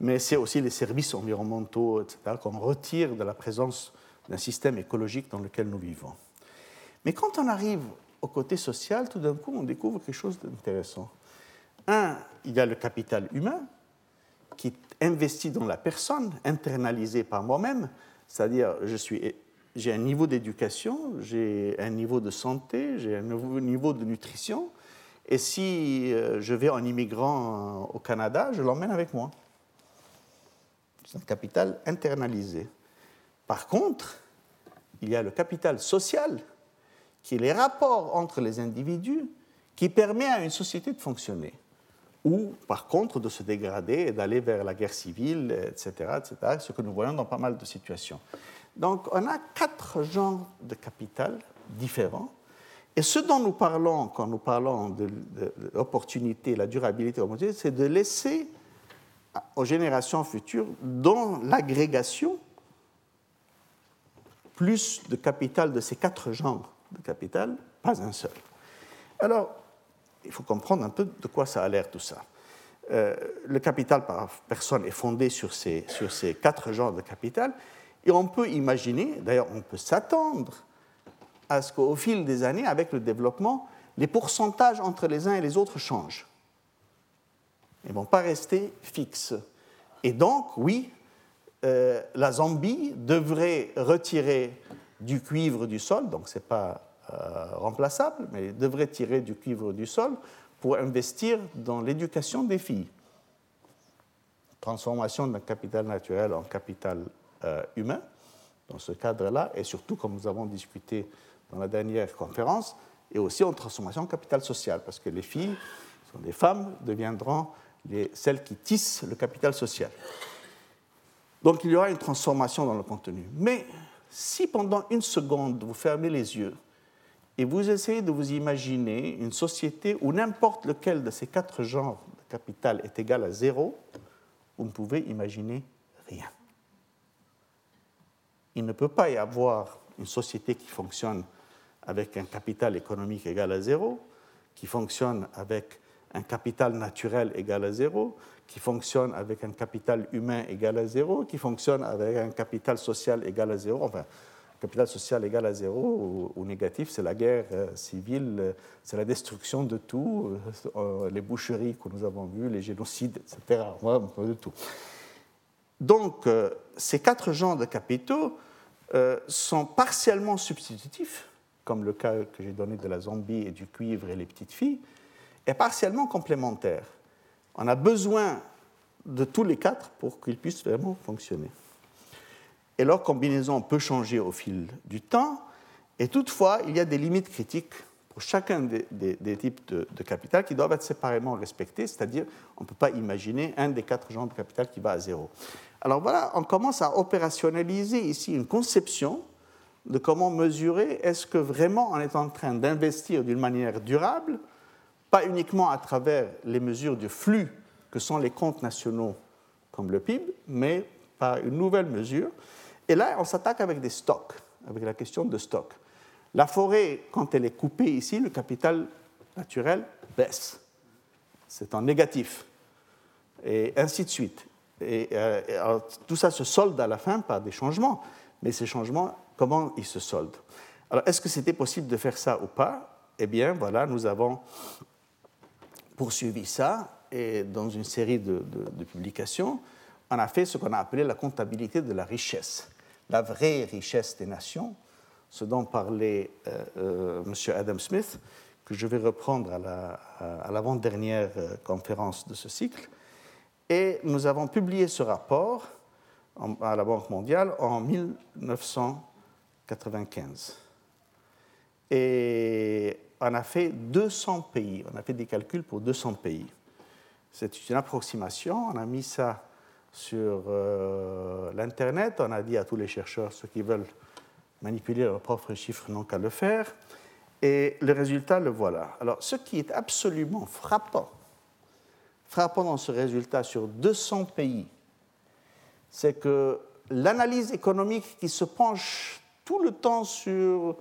mais c'est aussi les services environnementaux, etc., qu'on retire de la présence d'un système écologique dans lequel nous vivons. Mais quand on arrive au côté social, tout d'un coup, on découvre quelque chose d'intéressant. Un, il y a le capital humain qui est investi dans la personne, internalisé par moi-même, c'est-à-dire j'ai un niveau d'éducation, j'ai un niveau de santé, j'ai un niveau de nutrition, et si euh, je vais en immigrant au Canada, je l'emmène avec moi. C'est un capital internalisé. Par contre, il y a le capital social qui est les rapports entre les individus qui permet à une société de fonctionner, ou par contre de se dégrader et d'aller vers la guerre civile, etc., etc., ce que nous voyons dans pas mal de situations. Donc on a quatre genres de capital différents, et ce dont nous parlons quand nous parlons de, l'opportunité, la durabilité, c'est de laisser aux générations futures, dans l'agrégation, plus de capital de ces quatre genres de capital, pas un seul. Alors, il faut comprendre un peu de quoi ça a l'air tout ça. Euh, le capital par personne est fondé sur ces, sur ces quatre genres de capital, et on peut imaginer, d'ailleurs on peut s'attendre à ce qu'au fil des années, avec le développement, les pourcentages entre les uns et les autres changent. Ils ne vont pas rester fixes. Et donc, oui, euh, la Zambie devrait retirer du cuivre du sol, donc ce n'est pas euh, remplaçable, mais devrait tirer du cuivre du sol pour investir dans l'éducation des filles. Transformation d'un capital naturel en capital euh, humain, dans ce cadre-là, et surtout, comme nous avons discuté dans la dernière conférence, et aussi en transformation en capital social, parce que les filles, sont des femmes, deviendront les, celles qui tissent le capital social. Donc il y aura une transformation dans le contenu. Mais si pendant une seconde vous fermez les yeux et vous essayez de vous imaginer une société où n'importe lequel de ces quatre genres de capital est égal à zéro, vous ne pouvez imaginer rien. Il ne peut pas y avoir une société qui fonctionne avec un capital économique égal à zéro, qui fonctionne avec un capital naturel égal à zéro, qui fonctionne avec un capital humain égal à zéro, qui fonctionne avec un capital social égal à zéro. Enfin, capital social égal à zéro ou, négatif, c'est la guerre euh, civile, euh, c'est la destruction de tout, euh, les boucheries que nous avons vues, les génocides, etc. de tout. Donc, ces quatre genres de capitaux sont partiellement substitutifs, comme le cas que j'ai donné de la zombie et du cuivre et les petites filles, partiellement complémentaires. On a besoin de tous les quatre pour qu'ils puissent vraiment fonctionner. Et leur combinaison peut changer au fil du temps, et toutefois, il y a des limites critiques pour chacun des, types de, capital qui doivent être séparément respectés, c'est-à-dire on ne peut pas imaginer un des quatre genres de capital qui va à zéro. Alors voilà, on commence à opérationnaliser ici une conception de comment mesurer est-ce que vraiment on est en train d'investir d'une manière durable, pas uniquement à travers les mesures de flux que sont les comptes nationaux comme le PIB, mais par une nouvelle mesure. Et là, on s'attaque avec des stocks, avec la question de stock. La forêt, quand elle est coupée ici, le capital naturel baisse. C'est en négatif. Et ainsi de suite. Et, euh, tout ça se solde à la fin par des changements. Mais ces changements, comment ils se soldent? Alors, est-ce que c'était possible de faire ça ou pas? Eh bien, voilà, nous avons poursuivi ça et dans une série de, publications, on a fait ce qu'on a appelé la comptabilité de la richesse, la vraie richesse des nations, ce dont parlait euh, euh, M. Adam Smith, que je vais reprendre à l'avant-dernière euh, conférence de ce cycle. Et nous avons publié ce rapport à la Banque mondiale en 1995. Et on a fait 200 pays, on a fait des calculs pour 200 pays. C'est une approximation, on a mis ça sur euh, l'Internet, on a dit à tous les chercheurs, ceux qui veulent manipuler leurs propres chiffres n'ont qu'à le faire, et le résultat, le voilà. Alors, ce qui est absolument frappant, frappant dans ce résultat sur 200 pays, c'est que l'analyse économique qui se penche tout le temps sur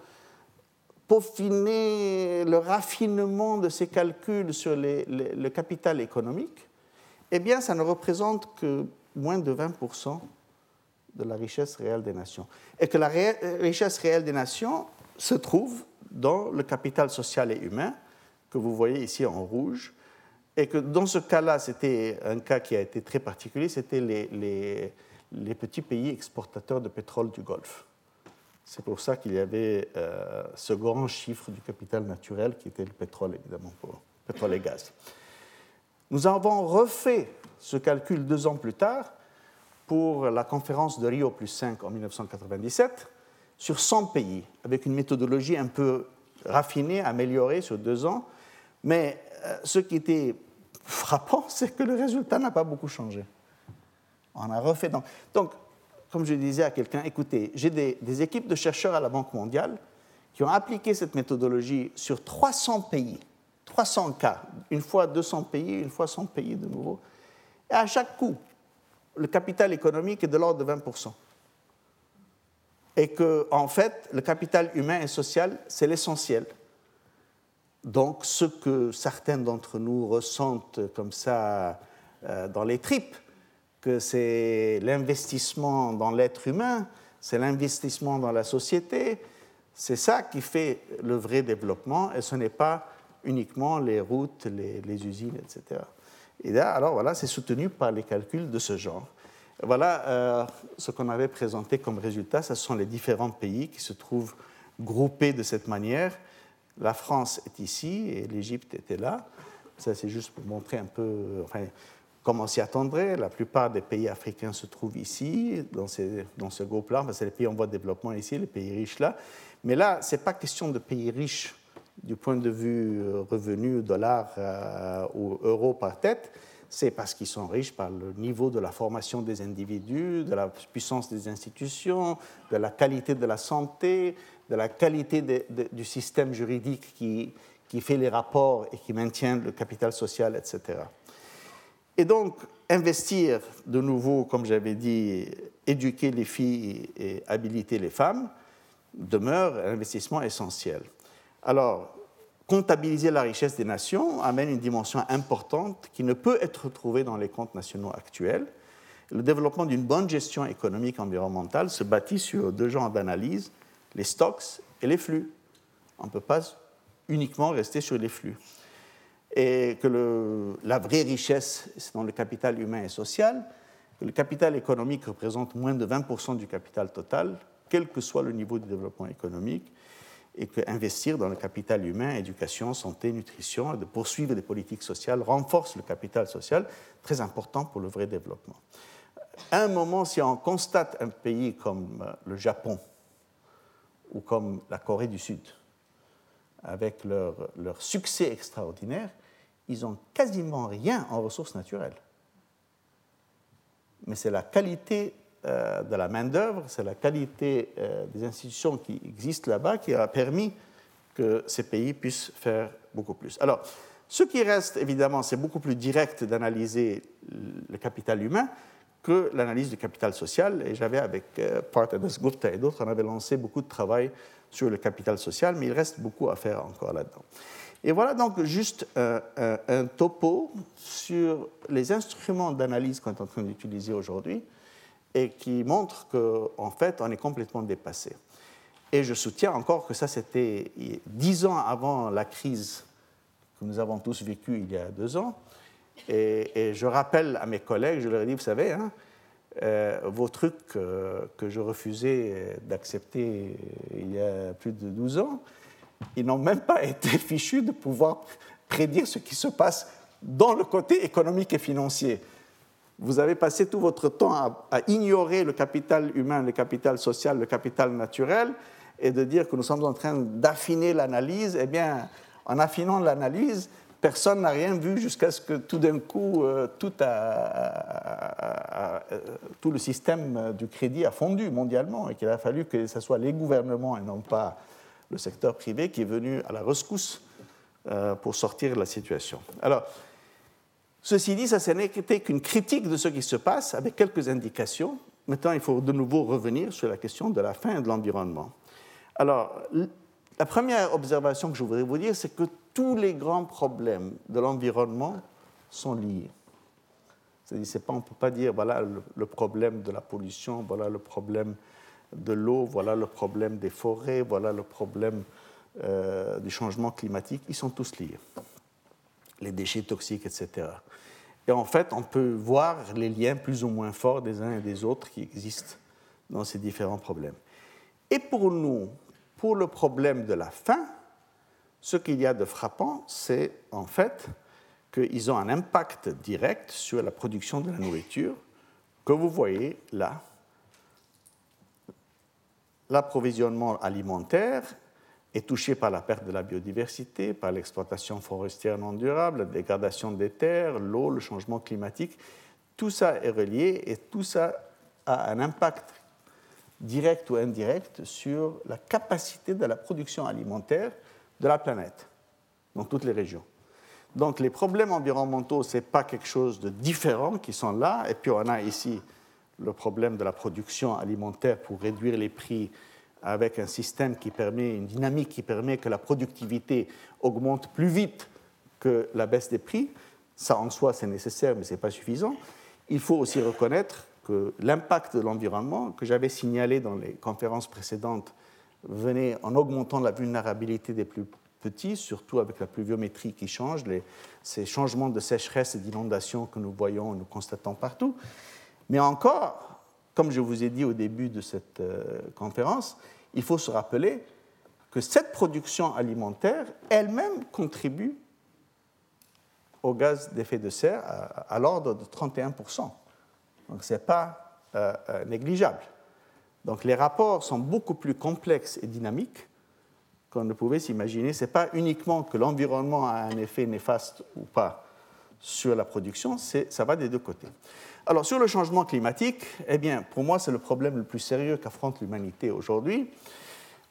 peaufiner le raffinement de ces calculs sur le capital économique, eh bien, ça ne représente que moins de 20% de la richesse réelle des nations. Et que la richesse réelle des nations se trouve dans le capital social et humain, que vous voyez ici en rouge, et que dans ce cas-là, c'était un cas qui a été très particulier, c'était les, les petits pays exportateurs de pétrole du Golfe. C'est pour ça qu'il y avait euh, ce grand chiffre du capital naturel qui était le pétrole, évidemment, pour pétrole et gaz. Nous avons refait ce calcul deux ans plus tard pour la conférence de Rio plus 5 en 1997 sur 100 pays, avec une méthodologie un peu raffinée, améliorée sur deux ans. Mais euh, ce qui était frappant, c'est que le résultat n'a pas beaucoup changé. On a refait. Donc, donc comme je disais à quelqu'un, écoutez, j'ai des, équipes de chercheurs à la Banque mondiale qui ont appliqué cette méthodologie sur 300 pays, 300 cas, une fois 200 pays, une fois 100 pays de nouveau. Et à chaque coup, le capital économique est de l'ordre de 20%. Et que, en fait, le capital humain et social, c'est l'essentiel. Donc, ce que certains d'entre nous ressentent comme ça euh, dans les tripes, que c'est l'investissement dans l'être humain, c'est l'investissement dans la société, c'est ça qui fait le vrai développement et ce n'est pas uniquement les routes, les, usines, etc. Et là, alors voilà, c'est soutenu par les calculs de ce genre. Voilà euh, ce qu'on avait présenté comme résultat. Ce sont les différents pays qui se trouvent groupés de cette manière. La France est ici et l'Égypte était là. Ça, c'est juste pour montrer un peu. Comme on s'y attendrait, la plupart des pays africains se trouvent ici, dans, ce groupe-là. c'est les pays en voie de développement ici, les pays riches là. Mais là, ce n'est pas question de pays riches du point de vue euh, revenu, dollar euh, ou euro par tête. C'est parce qu'ils sont riches par le niveau de la formation des individus, de la puissance des institutions, de la qualité de la santé, de la qualité du système juridique qui fait les rapports et qui maintient le capital social, etc. Et donc, investir de nouveau, comme j'avais dit, éduquer les filles et habiliter les femmes demeure un investissement essentiel. Alors, comptabiliser la richesse des nations amène une dimension importante qui ne peut être trouvée dans les comptes nationaux actuels. Le développement d'une bonne gestion économique environnementale se bâtit sur deux genres d'analyse, les stocks et les flux. On ne peut pas uniquement rester sur les flux et que la vraie richesse, c'est dans le capital humain et social, que le capital économique représente moins de 20% du capital total, quel que soit le niveau de développement économique, et qu'investir dans le capital humain, éducation, santé, nutrition, et de poursuivre des politiques sociales renforce le capital social, très important pour le vrai développement. À un moment, si on constate un pays comme le Japon ou comme la Corée du Sud, avec leur, leur succès extraordinaire, ils n'ont quasiment rien en ressources naturelles. Mais c'est la qualité euh, de la main-d'œuvre, c'est la qualité euh, des institutions qui existent là-bas qui a permis que ces pays puissent faire beaucoup plus. Alors, ce qui reste, évidemment, c'est beaucoup plus direct d'analyser le capital humain que l'analyse du capital social. Et j'avais, avec euh, Partners Gupta et d'autres, on avait lancé beaucoup de travail sur le capital social, mais il reste beaucoup à faire encore là-dedans. Et voilà donc juste un, un, topo sur les instruments d'analyse qu'on est en train d'utiliser aujourd'hui et qui montre qu'en en fait, on est complètement dépassé. Et je soutiens encore que ça, c'était dix ans avant la crise que nous avons tous vécue il y a deux ans. Et, je rappelle à mes collègues, je leur ai dit, vous savez, hein, euh, vos trucs euh, que je refusais d'accepter il y a plus de 12 ans, ils n'ont même pas été fichus de pouvoir prédire ce qui se passe dans le côté économique et financier. Vous avez passé tout votre temps à, à ignorer le capital humain, le capital social, le capital naturel, et de dire que nous sommes en train d'affiner l'analyse. Eh bien, en affinant l'analyse, personne n'a rien vu jusqu'à ce que tout d'un coup, euh, tout, a, tout, le système du crédit a fondu mondialement et qu'il a fallu que ce soit les gouvernements et non pas le secteur privé qui est venu à la rescousse euh, pour sortir de la situation. Alors, ceci dit, ça, n'était qu'une critique de ce qui se passe avec quelques indications. Maintenant, il faut de nouveau revenir sur la question de la fin de l'environnement. Alors, la première observation que je voudrais vous dire, c'est que tous les grands problèmes de l'environnement sont liés. C'est-à-dire, on ne peut pas dire voilà le, problème de la pollution, voilà le problème de l'eau, voilà le problème des forêts, voilà le problème euh, du changement climatique. Ils sont tous liés. Les déchets toxiques, etc. Et en fait, on peut voir les liens plus ou moins forts des uns et des autres qui existent dans ces différents problèmes. Et pour nous, pour le problème de la faim, ce qu'il y a de frappant, c'est en fait qu'ils ont un impact direct sur la production de la nourriture que vous voyez là. L'approvisionnement alimentaire est touché par la perte de la biodiversité, par l'exploitation forestière non durable, la dégradation des terres, l'eau, le changement climatique. Tout ça est relié et tout ça a un impact direct ou indirect sur la capacité de la production alimentaire de la planète, dans toutes les régions. Donc les problèmes environnementaux, ce n'est pas quelque chose de différent qui sont là. Et puis on a ici le problème de la production alimentaire pour réduire les prix avec un système qui permet, une dynamique qui permet que la productivité augmente plus vite que la baisse des prix. Ça en soi, c'est nécessaire, mais ce n'est pas suffisant. Il faut aussi reconnaître que l'impact de l'environnement, que j'avais signalé dans les conférences précédentes, venait en augmentant la vulnérabilité des plus petits, surtout avec la pluviométrie qui change, ces changements de sécheresse et d'inondation que nous voyons, nous constatons partout. Mais encore, comme je vous ai dit au début de cette euh, conférence, il faut se rappeler que cette production alimentaire elle-même contribue au gaz d'effet de serre à, l'ordre de 31%. Donc ce n'est pas euh, euh, négligeable. Donc les rapports sont beaucoup plus complexes et dynamiques qu'on ne pouvait s'imaginer. Ce n'est pas uniquement que l'environnement a un effet néfaste ou pas sur la production, ça va des deux côtés. Alors sur le changement climatique, eh bien, pour moi, c'est le problème le plus sérieux qu'affronte l'humanité aujourd'hui.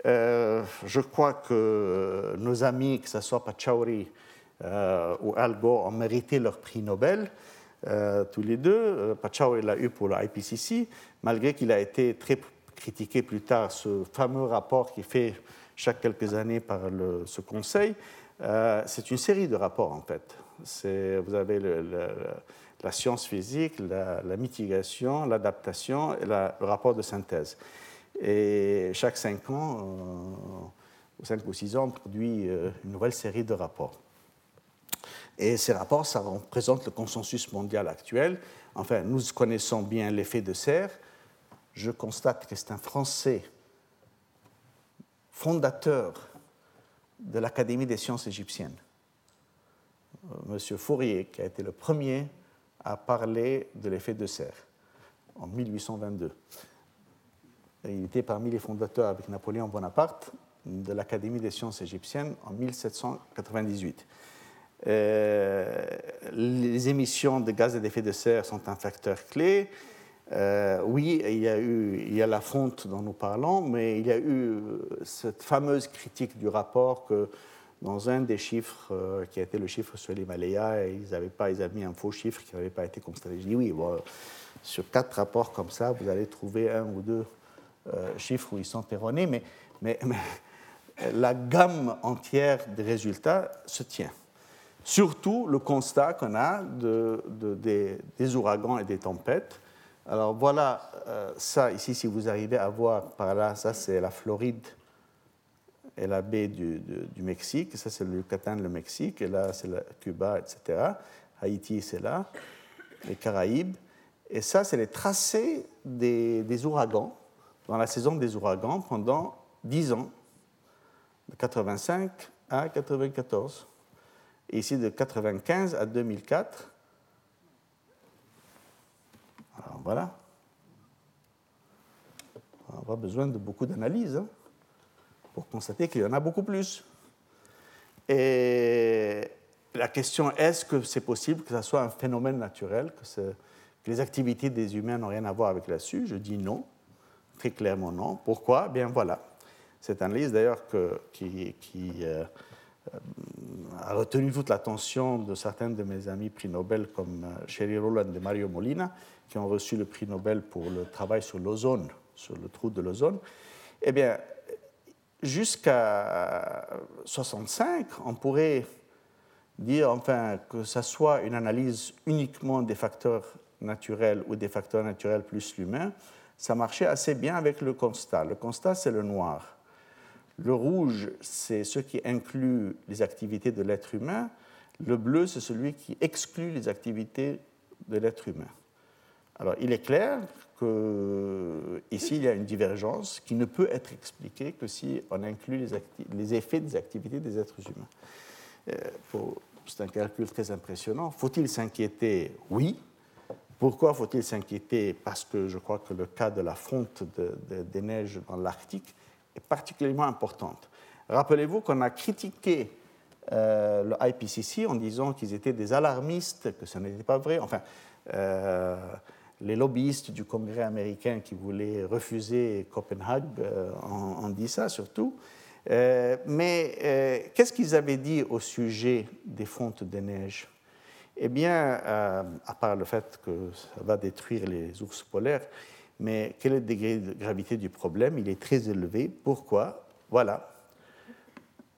Euh, je crois que nos amis, que ce soit Pachauri euh, ou Al Gore, ont mérité leur prix Nobel. Euh, tous les deux. Pachauri l'a eu pour l'IPCC, malgré qu'il a été très critiquer plus tard ce fameux rapport qui est fait chaque quelques années par ce conseil. Euh, c'est une série de rapports en fait. Vous avez la science physique, la, mitigation, l'adaptation et le rapport de synthèse. Et chaque cinq ans, euh, cinq ou six ans, on produit euh, une nouvelle série de rapports. Et ces rapports, ça représente le consensus mondial actuel. Enfin, nous connaissons bien l'effet de serre, je constate que c'est un Français fondateur de l'Académie des sciences égyptiennes, euh, Monsieur Fourier, qui a été le premier à parler de l'effet de serre en 1822. il était parmi les fondateurs avec Napoléon Bonaparte de l'Académie des sciences égyptiennes en 1798. Euh, les émissions de gaz à effet de serre sont un facteur clé. Euh, oui, il y a eu il y a la fonte dont nous parlons, mais il y a eu cette fameuse critique du rapport que dans un des chiffres euh, qui a été le chiffre sur l'Himalaya, ils avaient pas, ils avaient mis un faux chiffre qui n'avait pas été constaté. Je dis oui, sur quatre rapports comme ça, vous allez trouver un ou deux chiffres où ils sont erronés, mais, la gamme entière des résultats se tient. Surtout le constat qu'on a de, des, ouragans et des tempêtes. Alors voilà, euh, ça ici, si vous arrivez à voir par là, ça c'est la Floride et la baie du, Mexique, ça c'est le Yucatan, le Mexique, et là c'est Cuba, etc. Haïti, c'est là, les Caraïbes. Et ça, c'est les tracés des, des, ouragans, dans la saison des ouragans, pendant 10 ans, de 85 à 94 ici de 1995 à 2004. Alors voilà. On pas besoin de beaucoup d'analyse hein, pour constater qu'il y en a beaucoup plus. Et la question est-ce que c'est possible que ce soit un phénomène naturel, que, les activités des humains n'ont rien à voir avec SU Je dis non, très clairement non. Pourquoi? Bien voilà. Cette analyse d'ailleurs qui, qui euh, a retenu toute l'attention de certains de mes amis prix Nobel comme euh, Sherry Rowland et Mario Molina, qui ont reçu le prix Nobel pour le travail sur l'ozone, sur le trou de l'ozone. Eh bien, jusqu'à 65, on pourrait dire enfin que ce soit une analyse uniquement des facteurs naturels ou des facteurs naturels plus l'humain, ça marchait assez bien avec le constat. Le constat, c'est le noir. Le rouge, c'est ce qui inclut les activités de l'être humain. Le bleu, c'est celui qui exclut les activités de l'être humain. Alors, il est clair qu'ici, il y a une divergence qui ne peut être expliquée que si on inclut les, effets des activités des êtres humains. Euh, c'est un calcul très impressionnant. Faut-il s'inquiéter? Oui. Pourquoi faut-il s'inquiéter? Parce que je crois que le cas de la fonte des neiges dans l'Arctique particulièrement importante. Rappelez-vous qu'on a critiqué euh, le IPCC en disant qu'ils étaient des alarmistes, que ce n'était pas vrai. Enfin, euh, les lobbyistes du Congrès américain qui voulaient refuser Copenhague euh, ont, dit ça surtout. mais qu'est-ce qu'ils avaient dit au sujet des fontes de neige Eh bien, à part le fait que ça va détruire les ours polaires, mais quel est le degré de gravité du problème? Il est très élevé. Pourquoi? Voilà.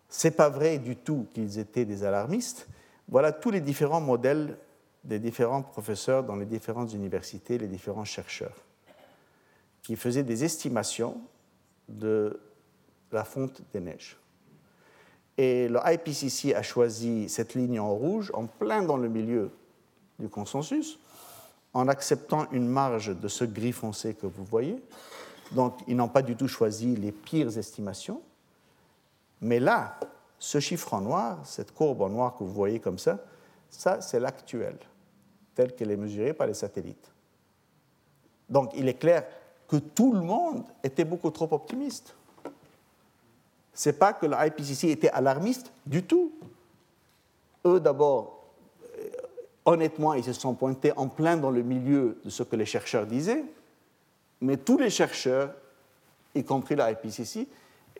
C'est pas vrai du tout qu'ils étaient des alarmistes. Voilà tous les différents modèles des différents professeurs dans les différentes universités, les différents chercheurs, qui faisaient des estimations de la fonte des neiges. Et le IPCC a choisi cette ligne en rouge, en plein dans le milieu du consensus, en acceptant une marge de ce gris foncé que vous voyez. Donc, ils n'ont pas du tout choisi les pires estimations. Mais là, ce chiffre en noir, cette courbe en noir que vous voyez comme ça, ça, c'est l'actuel, tel qu'elle est mesurée par les satellites. Donc, il est clair que tout le monde était beaucoup trop optimiste. Ce n'est pas que l'IPCC était alarmiste du tout. Eux, d'abord, honnêtement, ils se sont pointés en plein dans le milieu de ce que les chercheurs disaient, mais tous les chercheurs, y compris la IPCC,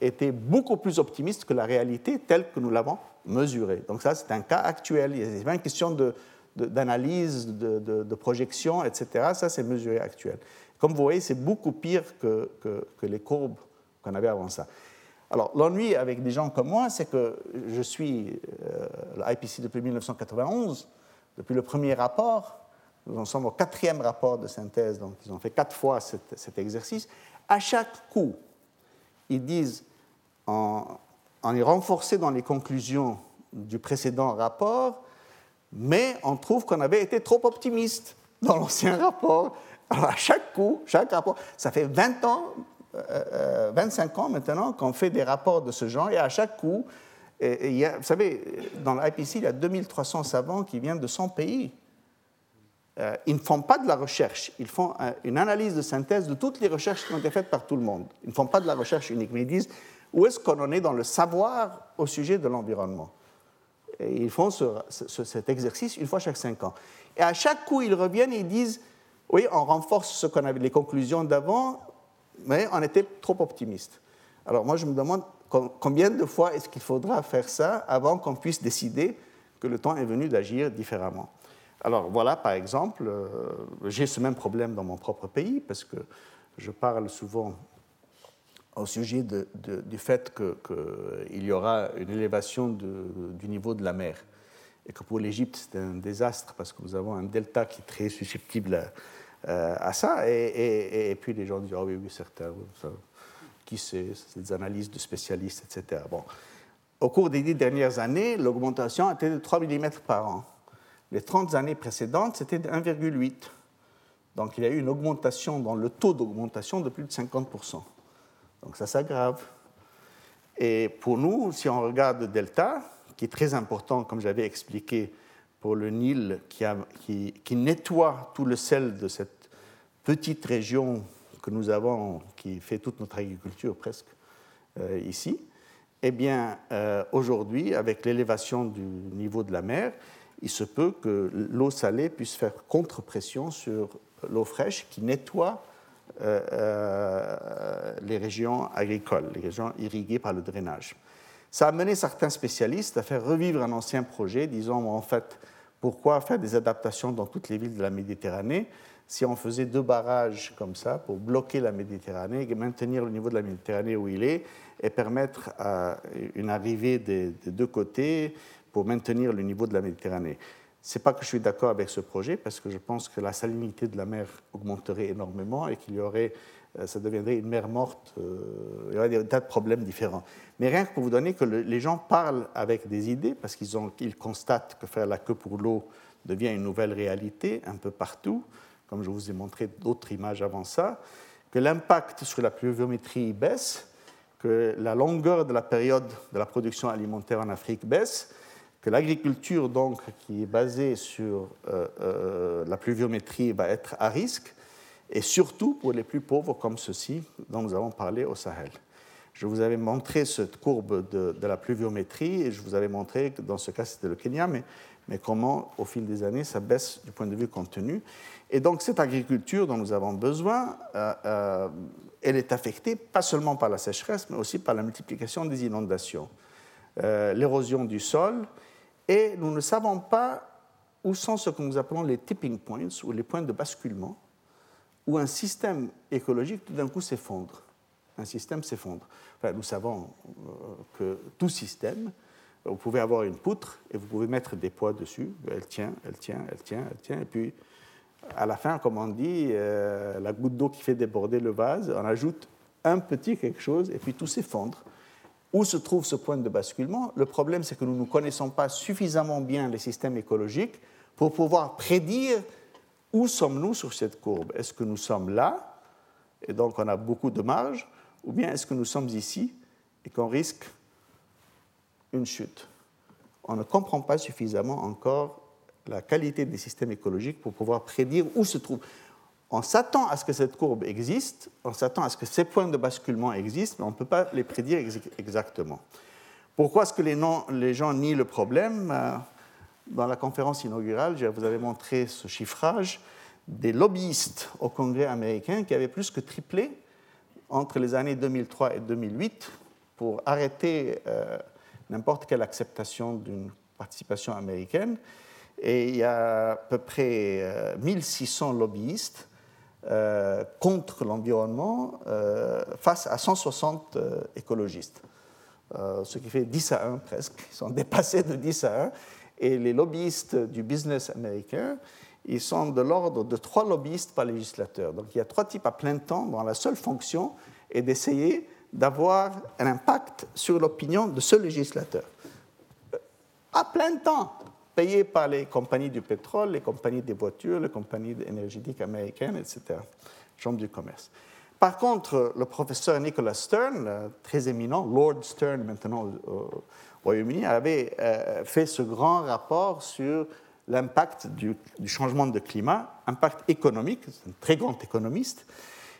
étaient beaucoup plus optimistes que la réalité telle que nous l'avons mesurée. Donc ça, c'est un cas actuel. Il a pas une question d'analyse, de, projection, etc. Ça, c'est mesuré actuel. Comme vous voyez, c'est beaucoup pire que, les courbes qu'on avait avant ça. Alors, l'ennui avec des gens comme moi, c'est que je suis euh, depuis 1991 depuis le premier rapport, nous en sommes au quatrième rapport de synthèse, donc ils ont fait quatre fois cet, exercice. À chaque coup, ils disent, en, y renforcer dans les conclusions du précédent rapport, mais on trouve qu'on avait été trop optimiste dans l'ancien rapport. Alors à chaque coup, chaque rapport, ça fait 20 ans, 25 euh, euh, ans maintenant qu'on fait des rapports de ce genre, et à chaque coup, il vous savez, dans l'IPC, il y a 2300 savants qui viennent de 100 pays. Euh, ils ne font pas de la recherche, ils font une analyse de synthèse de toutes les recherches qui ont été faites par tout le monde. Ils ne font pas de la recherche unique, mais ils disent, Où est-ce qu'on en est dans le savoir au sujet de l'environnement? Et ils font cet exercice une fois chaque cinq ans. Et à chaque coup, ils reviennent et ils disent, oui, on renforce ce qu'on avait, les conclusions d'avant, mais on était trop optimiste. Alors moi, je me demande combien de fois est-ce qu'il faudra faire ça avant qu'on puisse décider que le temps est venu d'agir différemment? Alors voilà, par exemple, euh, j'ai ce même problème dans mon propre pays, parce que je parle souvent au sujet du fait qu'il y aura une élévation du niveau de la mer. Et que pour l'Égypte, c'est un désastre parce que nous avons un delta qui est très susceptible à, ça. Et, puis les gens disent Ah oui, oui, certains, c'est des analyses de spécialistes, etc. Au cours des dix dernières années, l'augmentation était de 3 mm par an. Les 30 années précédentes, c'était de 1,8. Donc il y a eu une augmentation dans le taux d'augmentation de plus de 50%. Donc ça s'aggrave. Et pour nous, si on regarde le delta, qui est très important, comme j'avais expliqué, pour le Nil, qui, nettoie tout le sel de cette petite région que nous avons, qui fait toute notre agriculture presque euh, ici, eh bien, euh, aujourd'hui, avec l'élévation du niveau de la mer, il se peut que l'eau salée puisse faire contre-pression sur l'eau fraîche qui nettoie euh, les régions agricoles, les régions irriguées par le drainage. Ça a mené certains spécialistes à faire revivre un ancien projet, disant en fait, pourquoi faire des adaptations dans toutes les villes de la Méditerranée si on faisait deux barrages comme ça pour bloquer la Méditerranée maintenir le niveau de la Méditerranée où il est et permettre une arrivée des, deux côtés pour maintenir le niveau de la Méditerranée. Ce n'est pas que je suis d'accord avec ce projet, parce que je pense que la salinité de la mer augmenterait énormément et qu'il y aurait, euh, ça deviendrait une mer morte, euh, il y aurait des tas de problèmes différents. Mais rien que pour vous donner que les gens parlent avec des idées, parce qu'ils ils constatent que faire la queue pour l'eau devient une nouvelle réalité un peu partout, comme je vous ai montré d'autres images avant ça, que l'impact sur la pluviométrie baisse, que la longueur de la période de la production alimentaire en Afrique baisse, que l'agriculture, donc, qui est basée sur euh, euh, la pluviométrie, va être à risque, et surtout pour les plus pauvres comme ceux-ci, dont nous avons parlé au Sahel. Je vous avais montré cette courbe de, la pluviométrie, et je vous avais montré que dans ce cas, c'était le Kenya, mais, mais comment, au fil des années, ça baisse du point de vue contenu. Et donc, cette agriculture dont nous avons besoin, euh, elle est affectée pas seulement par la sécheresse, mais aussi par la multiplication des inondations, l'érosion du sol, et nous ne savons pas où sont ce que nous appelons les tipping points, ou les points de basculement, où un système écologique tout d'un coup s'effondre. Un système s'effondre. Enfin, nous savons euh, que tout système, vous pouvez avoir une poutre et vous pouvez mettre des poids dessus, elle tient, elle tient, elle tient, elle tient, et puis à la fin, comme on dit, euh, la goutte d'eau qui fait déborder le vase, on ajoute un petit quelque chose et puis tout s'effondre. Où se trouve ce point de basculement? Le problème, c'est que nous ne connaissons pas suffisamment bien les systèmes écologiques pour pouvoir prédire où sommes-nous sur cette courbe. Est-ce que nous sommes là, et donc on a beaucoup de marge, ou bien est-ce que nous sommes ici et qu'on risque une chute? On ne comprend pas suffisamment encore la qualité des systèmes écologiques pour pouvoir prédire où se trouve on s'attend à ce que cette courbe existe, on s'attend à ce que ces points de basculement existent, mais on ne peut pas les prédire exactement. Pourquoi est-ce que les, les, gens nient le problème? Euh, Dans la conférence inaugurale, je vous avais montré ce chiffrage des lobbyistes au Congrès américain qui avaient plus que triplé entre les années 2003 et 2008 pour arrêter euh, n'importe quelle acceptation d'une participation américaine. Et il y a à peu près 1600 euh, lobbyistes euh, contre l'environnement euh, face à 160 euh, écologistes. ce qui fait 10 à 1 presque. Ils sont dépassés de 10 à 1. Et les lobbyistes du business américain, ils sont de l'ordre de trois lobbyistes par législateur. Donc il y a trois types à plein temps dont la seule fonction est d'essayer d'avoir un impact sur l'opinion de ce législateur. À plein temps payés par les compagnies du pétrole, les compagnies des voitures, les compagnies énergétiques américaines, etc. Chambre du commerce. Par contre, le professeur Nicholas Stern, euh, très éminent, Lord Stern maintenant au Royaume-Uni, avait euh, fait ce grand rapport sur l'impact du, changement de climat, impact économique, c'est un très grand économiste,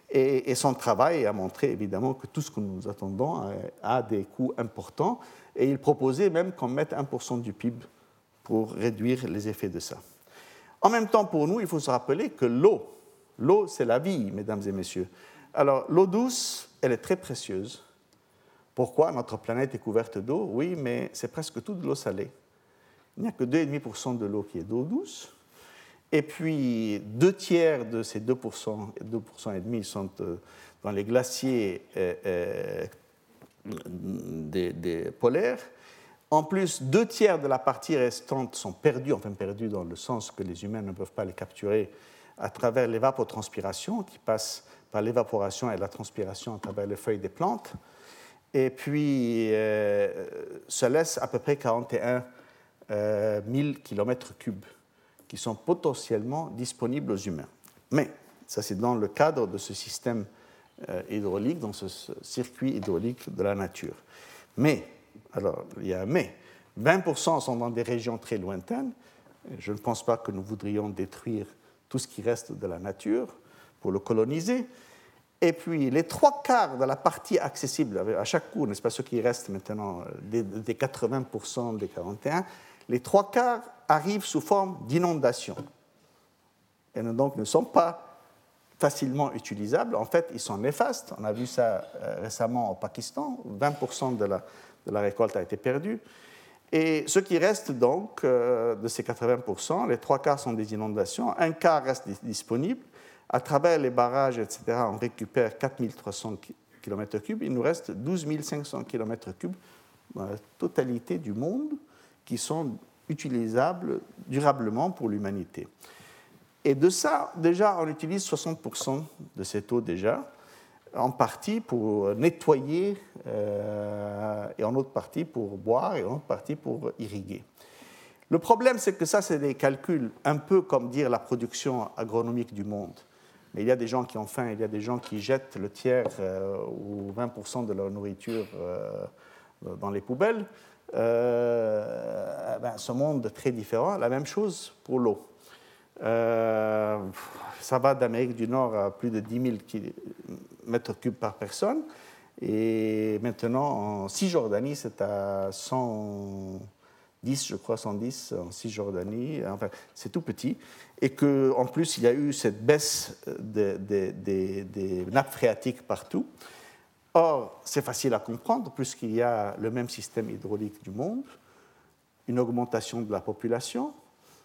Et, son travail a montré évidemment que tout ce que nous attendons a, des coûts importants. Et il proposait même qu'on mette 1% du PIB pour réduire les effets de ça. En même temps, pour nous, il faut se rappeler que l'eau, l'eau, c'est la vie, mesdames et messieurs. Alors, l'eau douce, elle est très précieuse. Pourquoi Notre planète est couverte d'eau, oui, mais c'est presque tout de l'eau salée. Il n'y a que 2,5% de l'eau qui est d'eau douce. Et puis, deux tiers de ces 2%, 2% et demi sont euh, dans les glaciers euh, euh, des, polaires. En plus, deux tiers de la partie restante sont perdus, enfin perdus dans le sens que les humains ne peuvent pas les capturer à travers l'évapotranspiration qui passe par l'évaporation et la transpiration à travers les feuilles des plantes. Et puis, ça laisse à peu près 41 000 km3 qui sont potentiellement disponibles aux humains. Mais, ça c'est dans le cadre de ce système euh, hydraulique, dans ce circuit hydraulique de la nature. Mais, alors il y a un mais, 20% sont dans des régions très lointaines. Je ne pense pas que nous voudrions détruire tout ce qui reste de la nature pour le coloniser. Et puis, les trois quarts de la partie accessible, à chaque coup, n'est-ce pas, ce qui reste maintenant, des, des 80% des 41, les trois quarts arrivent sous forme d'inondation et donc ne sont pas facilement utilisables. En fait, ils sont néfastes. On a vu ça euh, récemment au Pakistan. 20% de la, la récolte a été perdue. Et ce qui reste donc euh, de ces 80%, les trois quarts sont des inondations, un quart reste disponible. À travers les barrages, etc., on récupère 4300 km3. Il nous reste 12 500 km3 dans la totalité du monde qui sont utilisables durablement pour l'humanité. Et de ça, déjà, on utilise 60% de cette eau déjà, en partie pour nettoyer euh, et en autre partie pour boire et en autre partie pour irriguer. Le problème, c'est que ça, c'est des calculs un peu comme dire la production agronomique du monde. Mais il y a des gens qui ont il y a des gens qui jettent le tiers euh, ou 20% de leur nourriture euh, dans les poubelles. Ben, ce monde très différent. La même chose pour l'eau. Ça va d'Amérique du Nord à plus de 10 000 mètres cubes par personne. Et maintenant, en Cisjordanie, c'est à 110, je crois, 110 en Cisjordanie. Enfin, c'est tout petit. Et qu'en plus, il y a eu cette baisse des nappes phréatiques partout. Or, c'est facile à comprendre puisqu'il y a le même système hydraulique du monde, une augmentation de la population,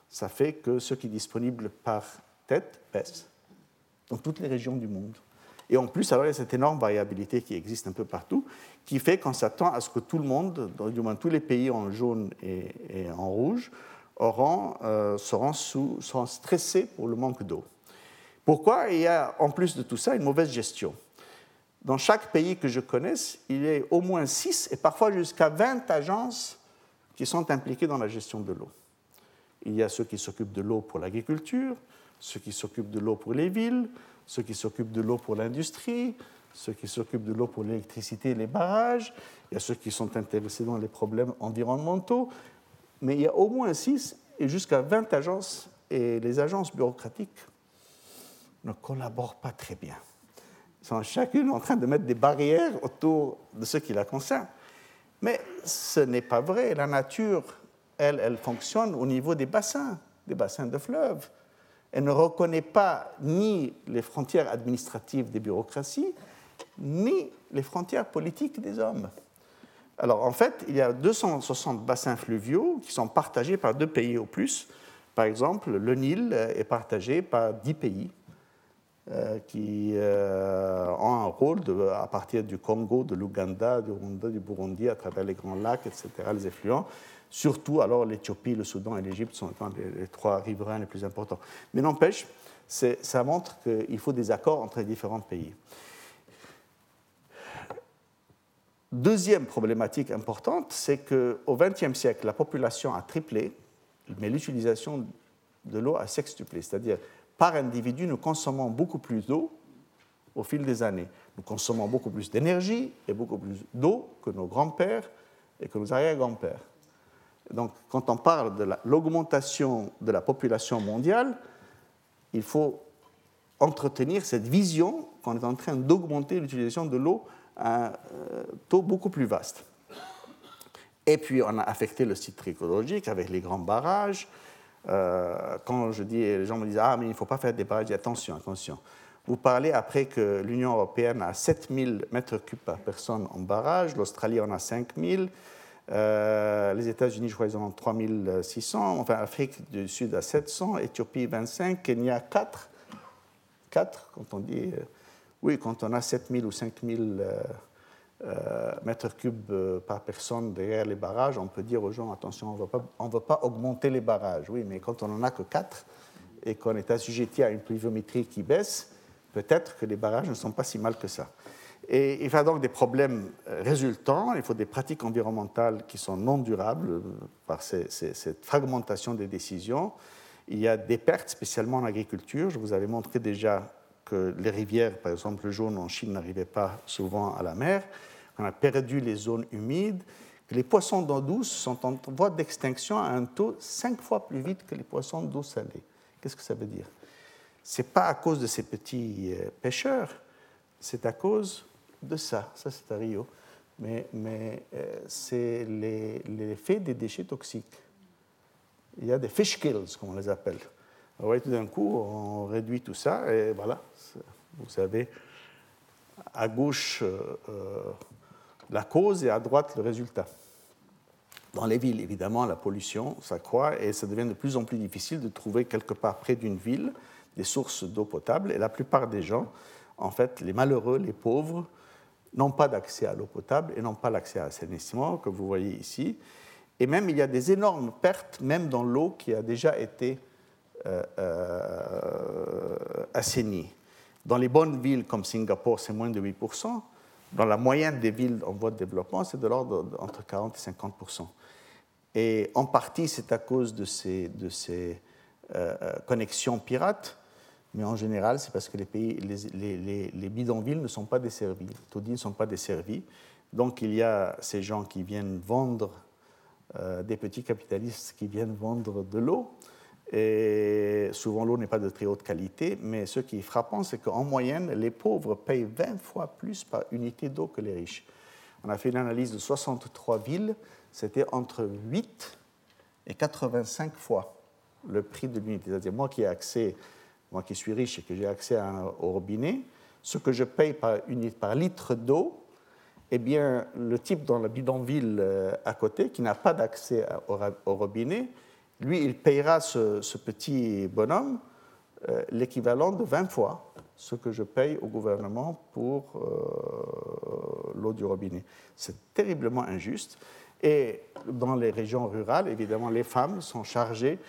ça fait que ce qui est disponible par tête baisse dans toutes les régions du monde. Et en plus, alors, il y a cette énorme variabilité qui existe un peu partout, qui fait qu'on s'attend à ce que tout le monde, du moins tous les pays en jaune et, en rouge, auront, euh, seront, seront stressés pour le manque d'eau. Pourquoi Il y a en plus de tout ça une mauvaise gestion? Dans chaque pays que je connaisse, il y a au moins 6 et parfois jusqu'à 20 agences qui sont impliquées dans la gestion de l'eau. Il y a ceux qui s'occupent de l'eau pour l'agriculture, ceux qui s'occupent de l'eau pour les villes, ceux qui s'occupent de l'eau pour l'industrie, ceux qui s'occupent de l'eau pour l'électricité et les barrages, il y a ceux qui sont intéressés dans les problèmes environnementaux, mais il y a au moins 6 et jusqu'à 20 agences, et les agences bureaucratiques ne collaborent pas très bien sont chacune en train de mettre des barrières autour de ce qui la concerne. Mais ce n'est pas vrai. La nature, elle, elle fonctionne au niveau des bassins, des bassins de fleuves. Elle ne reconnaît pas ni les frontières administratives des bureaucraties, ni les frontières politiques des hommes. Alors en fait, il y a 260 bassins fluviaux qui sont partagés par deux pays au plus. Par exemple, le Nil est partagé par dix pays. Euh, qui euh, ont un rôle à partir du Congo, de l'Ouganda, du Rwanda, du Burundi, à travers les grands lacs, etc., les effluents. Surtout, alors, l'Éthiopie, le Soudan et l'Égypte sont les, trois riverains les plus importants. Mais n'empêche, ça montre qu'il faut des accords entre les différents pays. Deuxième problématique importante, c'est qu'au XXe siècle, la population a triplé, mais l'utilisation de l'eau a sextuplé. C'est-à-dire, par individu, nous consommons beaucoup plus d'eau au fil des années. Nous consommons beaucoup plus d'énergie et beaucoup plus d'eau que nos grands-pères et que nos arrière-grands-pères. Donc, quand on parle de l'augmentation de la population mondiale, il faut entretenir cette vision qu'on est en train d'augmenter l'utilisation de l'eau à un taux beaucoup plus vaste. Et puis on a affecté le site écologique avec les grands barrages. Euh, quand je dis, les gens me disent Ah, mais il ne faut pas faire des barrages, attention, attention. Vous parlez après que l'Union européenne a 7000 mètres cubes par personne en barrage, l'Australie en a 5000, euh, les États-Unis, je crois, ils ont 3600, enfin, Afrique du Sud a 700, Éthiopie 25, Kenya 4. 4, quand on dit. Euh, oui, quand on a 7000 ou 5000 euh, mètres cubes par personne derrière les barrages, on peut dire aux gens attention, on ne veut pas augmenter les barrages. Oui, mais quand on n'en a que 4 et qu'on est assujetti à une pluviométrie qui baisse, peut-être que les barrages ne sont pas si mal que ça. Et il y a donc des problèmes résultants, il faut des pratiques environnementales qui sont non durables euh, par cette fragmentation des décisions. Il y a des pertes, spécialement en agriculture. Je vous avais montré déjà que les rivières, par exemple le jaune en Chine, n'arrivaient pas souvent à la mer. On a perdu les zones humides, les poissons d'eau douce sont en voie d'extinction à un taux cinq fois plus vite que les poissons d'eau salée. Qu'est-ce que ça veut dire? Ce n'est pas à cause de ces petits euh, pêcheurs, c'est à cause de ça. Ça, c'est à Rio. Mais, mais euh, c'est l'effet des déchets toxiques. Il y a des fish kills, comme on les appelle. Alors, tout d'un coup, on réduit tout ça et voilà, vous avez à gauche euh, euh, la cause et à droite le résultat. Dans les villes, évidemment, la pollution s'accroît et ça devient de plus en plus difficile de trouver quelque part près d'une ville des sources d'eau potable. Et la plupart des gens, en fait, les malheureux, les pauvres, n'ont pas d'accès à l'eau potable et n'ont pas l'accès à l'assainissement, que vous voyez ici. Et même, il y a des énormes pertes, même dans l'eau qui a déjà été euh, euh, assainie. Dans les bonnes villes comme Singapour, c'est moins de 8%. Dans la moyenne des villes en voie de développement, c'est de l'ordre entre 40 et 50%. Et en partie, c'est à cause de ces, de ces euh, connexions pirates mais en général, c'est parce que les, bidonvilles ne sont pas desservis, taudis ne sont pas desservis. Donc il y a ces gens qui viennent vendre, euh, des petits capitalistes qui viennent vendre de l'eau. Et souvent, l'eau n'est pas de très haute qualité, mais ce qui est frappant, c'est qu'en moyenne, les pauvres payent 20 fois plus par unité d'eau que les riches. On a fait une analyse de 63 villes, c'était entre 8 et 85 fois le prix de l'unité. C'est-à-dire, moi qui ai accès moi qui suis riche et que j'ai accès au robinet, ce que je paye par, litre d'eau, eh bien, le type dans la bidonville euh, à côté, qui n'a pas d'accès au, robinet, lui, il payera ce, petit bonhomme euh, l'équivalent de 20 fois ce que je paye au gouvernement pour euh, l'eau du robinet. C'est terriblement injuste. Et dans les régions rurales, évidemment, les femmes sont chargées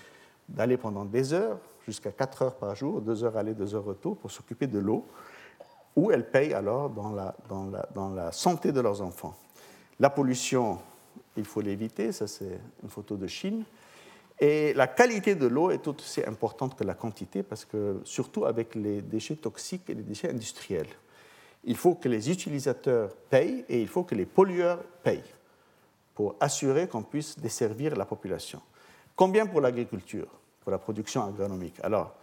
d'aller pendant des heures jusqu'à 4 heures par jour, 2 heures aller, 2 heures retour, pour s'occuper de l'eau, où elles payent alors dans la, dans, la, dans la santé de leurs enfants. La pollution, il faut l'éviter, ça c'est une photo de Chine. Et la qualité de l'eau est tout aussi importante que la quantité, parce que surtout avec les déchets toxiques et les déchets industriels, il faut que les utilisateurs payent et il faut que les pollueurs payent pour assurer qu'on puisse desservir la population. Combien pour l'agriculture? Pour la production agronomique. Alors,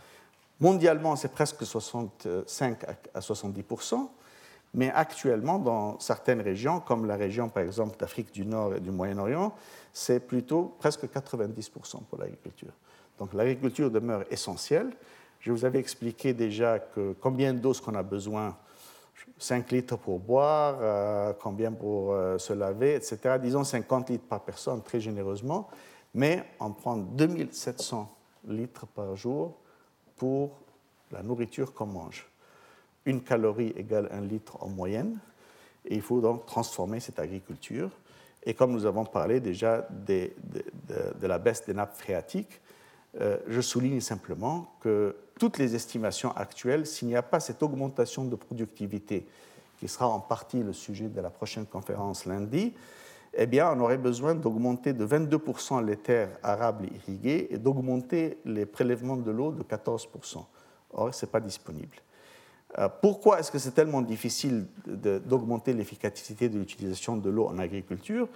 mondialement, c'est presque 65 à 70% mais actuellement, dans certaines régions, comme la région par exemple d'Afrique du Nord et du Moyen-Orient, c'est plutôt presque 90% pour l'agriculture. Donc l'agriculture demeure essentielle. Je vous avais expliqué déjà que combien d'eau qu'on a besoin 5 litres pour boire, euh, combien pour euh, se laver, etc. Disons 50 litres par personne, très généreusement. Mais on prend 2700 litres par jour pour la nourriture qu'on mange. Une calorie égale un litre en moyenne, et il faut donc transformer cette agriculture. Et comme nous avons parlé déjà de, la baisse des nappes phréatiques, euh, je souligne simplement que toutes les estimations actuelles, s'il n'y a pas cette augmentation de productivité, qui sera en partie le sujet de la prochaine conférence lundi, eh bien, on aurait besoin d'augmenter de 22% les terres arables irriguées et d'augmenter les prélèvements de l'eau de 14%. Or, ce n'est pas disponible. Euh, pourquoi est-ce que c'est tellement difficile d'augmenter l'efficacité de l'utilisation de l'eau en agriculture?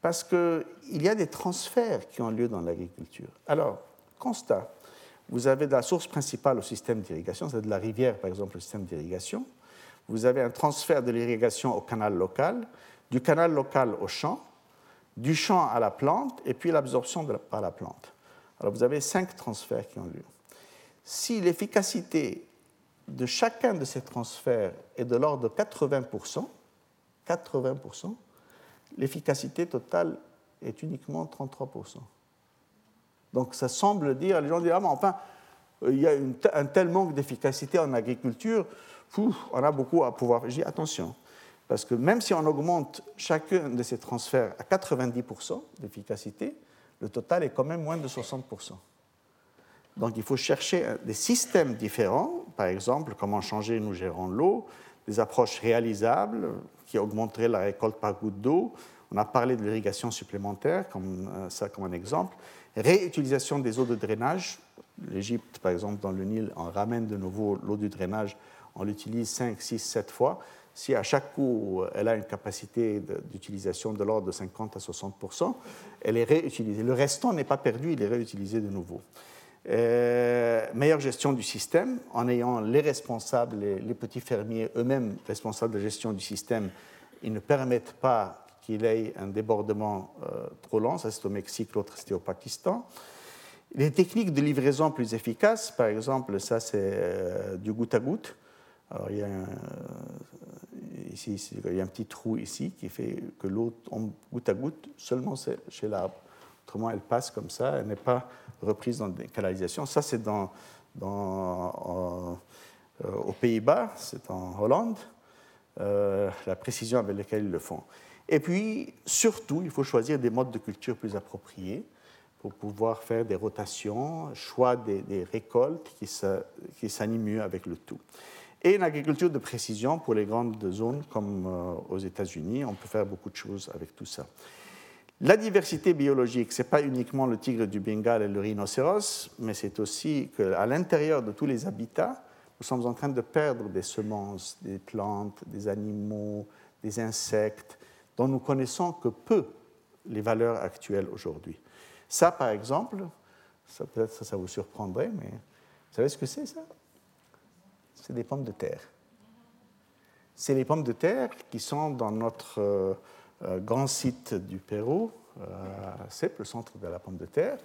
Parce qu'il y a des transferts qui ont lieu dans l'agriculture. Alors, constat, vous avez de la source principale au système d'irrigation, c'est de la rivière par exemple, le système d'irrigation. Vous avez un transfert de l'irrigation au canal local, du canal local au champ, du champ à la plante, et puis l'absorption par la plante. Alors vous avez cinq transferts qui ont lieu. Si l'efficacité de chacun de ces transferts est de l'ordre de 80%, 80%, l'efficacité totale est uniquement 33%. Donc ça semble dire, les gens disent, ah mais enfin, il y a un tel manque d'efficacité en agriculture, on a beaucoup à pouvoir. Dis attention, parce que même si on augmente chacun de ces transferts à 90% d'efficacité, le total est quand même moins de 60%. Donc il faut chercher des systèmes différents, par exemple comment changer nous gérons l'eau, des approches réalisables qui augmenteraient la récolte par goutte d'eau. On a parlé de l'irrigation supplémentaire, comme euh, ça comme un exemple. Réutilisation des eaux de drainage. L'Égypte, par exemple, dans le Nil, on ramène de nouveau l'eau du drainage, on l'utilise 5, 6, 7 fois. Si à chaque coup elle a une capacité d'utilisation de l'ordre de 50 à 60% elle est réutilisée. Le restant n'est pas perdu, il est réutilisé de nouveau. Euh, meilleure gestion du système en ayant les responsables, les, petits fermiers eux-mêmes responsables de gestion du système, ils ne permettent pas qu'il ait un débordement euh, trop lent. Ça, c'est au Mexique, l'autre, c'était au Pakistan. Les techniques de livraison plus efficaces, par exemple, ça, c'est euh, du goutte à goutte. Alors, il y, a un, ici, il y a un petit trou ici qui fait que l'eau tombe goutte à goutte seulement chez l'arbre. Autrement, elle passe comme ça, elle n'est pas reprise dans des canalisations. Ça, c'est dans, dans euh, aux Pays-Bas, c'est en Hollande, euh, la précision avec laquelle ils le font. Et puis, surtout, il faut choisir des modes de culture plus appropriés pour pouvoir faire des rotations, choix des, récoltes qui s'animent mieux avec le tout. Et une agriculture de précision pour les grandes zones comme euh, aux États-Unis. On peut faire beaucoup de choses avec tout ça. La diversité biologique, ce n'est pas uniquement le tigre du Bengale et le rhinocéros, mais c'est aussi qu'à l'intérieur de tous les habitats, nous sommes en train de perdre des semences, des plantes, des animaux, des insectes, dont nous connaissons que peu les valeurs actuelles aujourd'hui. Ça, par exemple, ça, peut-être ça, ça vous surprendrait, mais vous savez ce que c'est ça? C'est des pommes de terre. C'est les pommes de terre qui sont dans notre euh, euh, grand site du Pérou, c'est euh, le centre de la pomme de terre,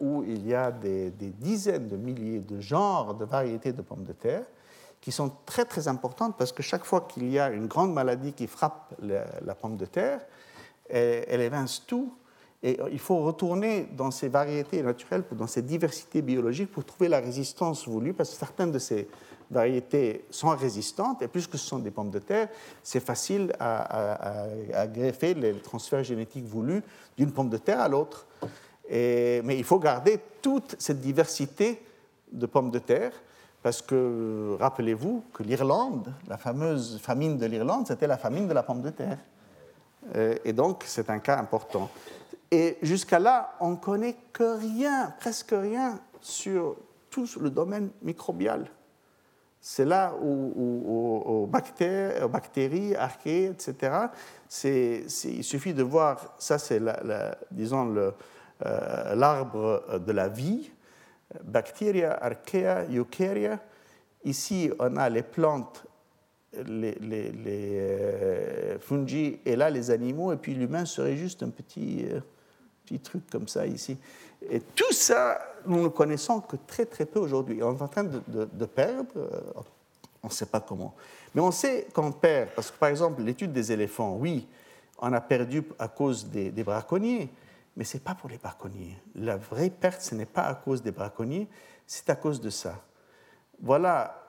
où il y a des, dizaines de milliers de genres, de variétés de pommes de terre, qui sont très très importantes parce que chaque fois qu'il y a une grande maladie qui frappe la, pomme de terre, elle, évince tout. Et il faut retourner dans ces variétés naturelles, dans ces diversités biologiques pour trouver la résistance voulue, parce que certaines de ces variétés sont résistantes, et puisque ce sont des pommes de terre, c'est facile à, greffer les transferts génétiques voulus d'une pomme de terre à l'autre. Mais il faut garder toute cette diversité de pommes de terre, parce que rappelez-vous que l'Irlande, la fameuse famine de l'Irlande, c'était la famine de la pomme de terre. Et donc, c'est un cas important. Et jusqu'à là, on ne connaît que rien, presque rien, sur tout le domaine microbial. C'est là où, aux, bactéries, archées, etc., il suffit de voir, ça c'est, disons, euh, l'arbre de la vie, Bacteria, Archaea, Eukarya. Ici, on a les plantes, les, les, euh, fungi, et là, les animaux, et puis l'humain serait juste un petit, euh, petit truc comme ça ici. Et tout ça, nous ne connaissons que très très peu aujourd'hui. On est en train de, perdre, euh, on ne sait pas comment. Mais on sait qu'on perd, parce que par exemple, l'étude des éléphants, oui, on a perdu à cause des, braconniers, mais ce n'est pas pour les braconniers. La vraie perte, ce n'est pas à cause des braconniers, c'est à cause de ça. Voilà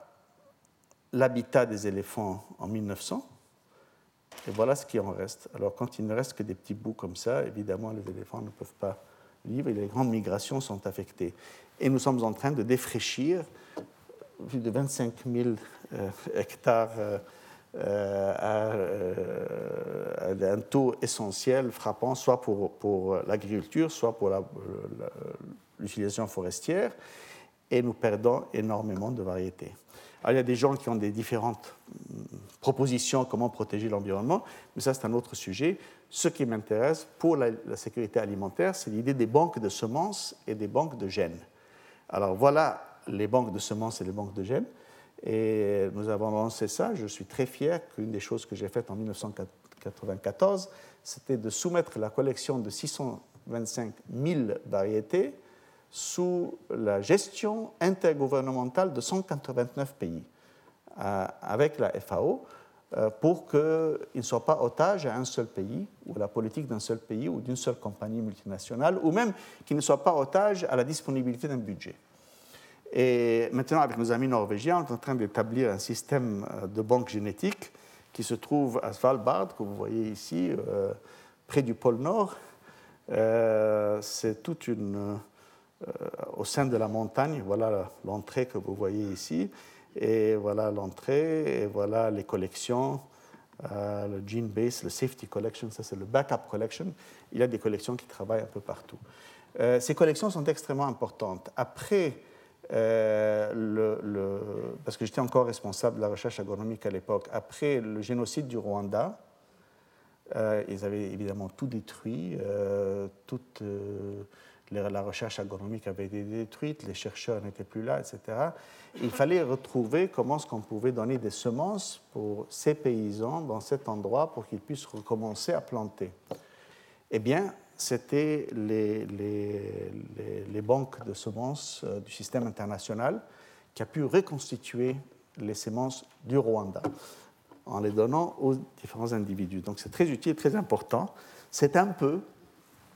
l'habitat des éléphants en 1900, et voilà ce qui en reste. Alors quand il ne reste que des petits bouts comme ça, évidemment, les éléphants ne peuvent pas et les grandes migrations sont affectées. Et nous sommes en train de défraîchir plus de 25 000 euh, hectares euh, euh, à, un taux essentiel frappant, soit pour, pour l'agriculture, soit pour l'utilisation forestière, et nous perdons énormément de variétés. Alors, il y a des gens qui ont des différentes propositions comment protéger l'environnement, mais ça c'est un autre sujet. Ce qui m'intéresse pour la, sécurité alimentaire, c'est l'idée des banques de semences et des banques de gènes. Alors voilà les banques de semences et les banques de gènes. Et nous avons lancé ça. Je suis très fier qu'une des choses que j'ai faites en 1994, c'était de soumettre la collection de 625 000 variétés sous la gestion intergouvernementale de 189 pays, euh, avec la FAO, euh, pour qu'ils ne soient pas otages à un seul pays, ou à la politique d'un seul pays, ou d'une seule compagnie multinationale, ou même qu'ils ne soient pas otages à la disponibilité d'un budget. Et maintenant, avec nos amis norvégiens, on est en train d'établir un système euh, de banque génétique qui se trouve à Svalbard, que vous voyez ici, près du pôle Nord. C'est toute une. Au sein de la montagne, voilà l'entrée que vous voyez ici. Et voilà l'entrée, et voilà les collections. le Gene Base, le Safety Collection, ça c'est le Backup Collection. Il y a des collections qui travaillent un peu partout. ces collections sont extrêmement importantes. Après euh, le, parce que j'étais encore responsable de la recherche agronomique à l'époque. Après le génocide du Rwanda, euh, ils avaient évidemment tout détruit, euh, la recherche agronomique avait été détruite, les chercheurs n'étaient plus là, etc. Il fallait retrouver comment est-ce qu'on pouvait donner des semences pour ces paysans dans cet endroit pour qu'ils puissent recommencer à planter. Eh bien, c'était les, les, banques de semences euh, du système international qui a pu reconstituer les semences du Rwanda en les donnant aux différents individus. Donc c'est très utile, très important. C'est un peu,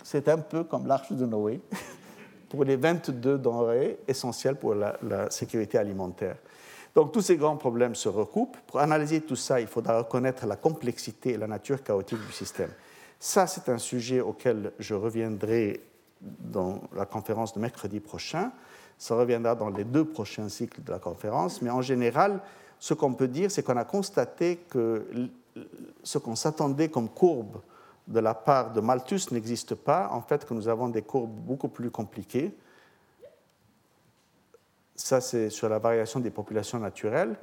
c'est un peu comme l'arche de Noé pour les 22 denrées essentielles pour la, sécurité alimentaire. Donc tous ces grands problèmes se recoupent. Pour analyser tout ça, il faudra reconnaître la complexité et la nature chaotique du système. Ça, c'est un sujet auquel je reviendrai dans la conférence de mercredi prochain. Ça reviendra dans les deux prochains cycles de la conférence. Mais en général, ce qu'on peut dire, c'est qu'on a constaté que ce qu'on s'attendait comme courbe de la part de Malthus n'existe pas. En fait, que nous avons des courbes beaucoup plus compliquées. Ça, c'est sur la variation des populations naturelles.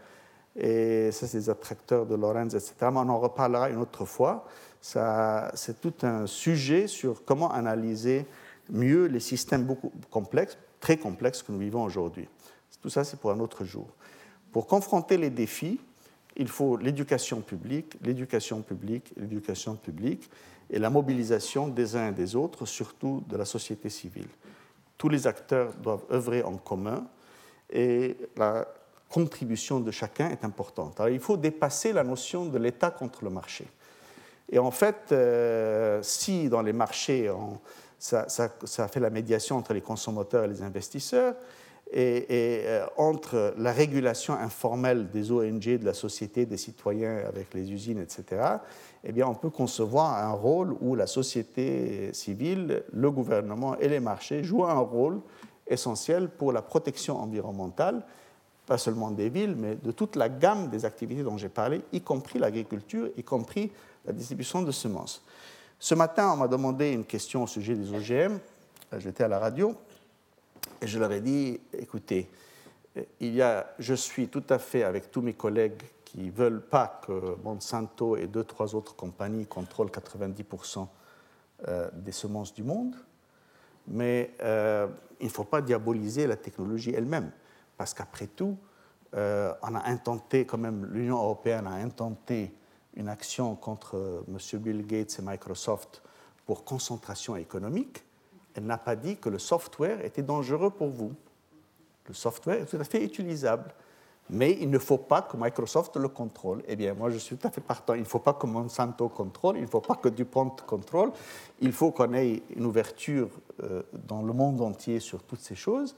Et ça, c'est des attracteurs de Lorenz, etc. Mais on en reparlera une autre fois c'est tout un sujet sur comment analyser mieux les systèmes beaucoup complexes, très complexes que nous vivons aujourd'hui. Tout ça, c'est pour un autre jour. Pour confronter les défis, il faut l'éducation publique, l'éducation publique, l'éducation publique et la mobilisation des uns et des autres, surtout de la société civile. Tous les acteurs doivent œuvrer en commun et la contribution de chacun est importante. Alors, il faut dépasser la notion de l'État contre le marché. Et en fait, euh, si dans les marchés, ça, fait la médiation entre les consommateurs et les investisseurs, et, euh, entre la régulation informelle des ONG, de la société, des citoyens avec les usines, etc., eh bien, on peut concevoir un rôle où la société civile, le gouvernement et les marchés jouent un rôle essentiel pour la protection environnementale, pas seulement des villes, mais de toute la gamme des activités dont j'ai parlé, y compris l'agriculture, y compris la distribution de semences. Ce matin, on m'a demandé une question au sujet des OGM. J'étais à la radio et je leur ai dit, écoutez, il y a, je suis tout à fait avec tous mes collègues qui ne veulent pas que Monsanto et deux, trois autres compagnies contrôlent 90% euh, des semences du monde, mais euh, il ne faut pas diaboliser la technologie elle-même, parce qu'après tout, euh, on a intenté, quand même, l'Union européenne a intenté une action contre euh, M. Bill Gates et Microsoft pour concentration économique, elle n'a pas dit que le software était dangereux pour vous. Le software est tout à fait utilisable, mais il ne faut pas que Microsoft le contrôle. Eh bien, moi, je suis tout à fait partant. Il ne faut pas que Monsanto contrôle, il ne faut pas que DuPont contrôle. Il faut qu'on ait une ouverture euh, dans le monde entier sur toutes ces choses.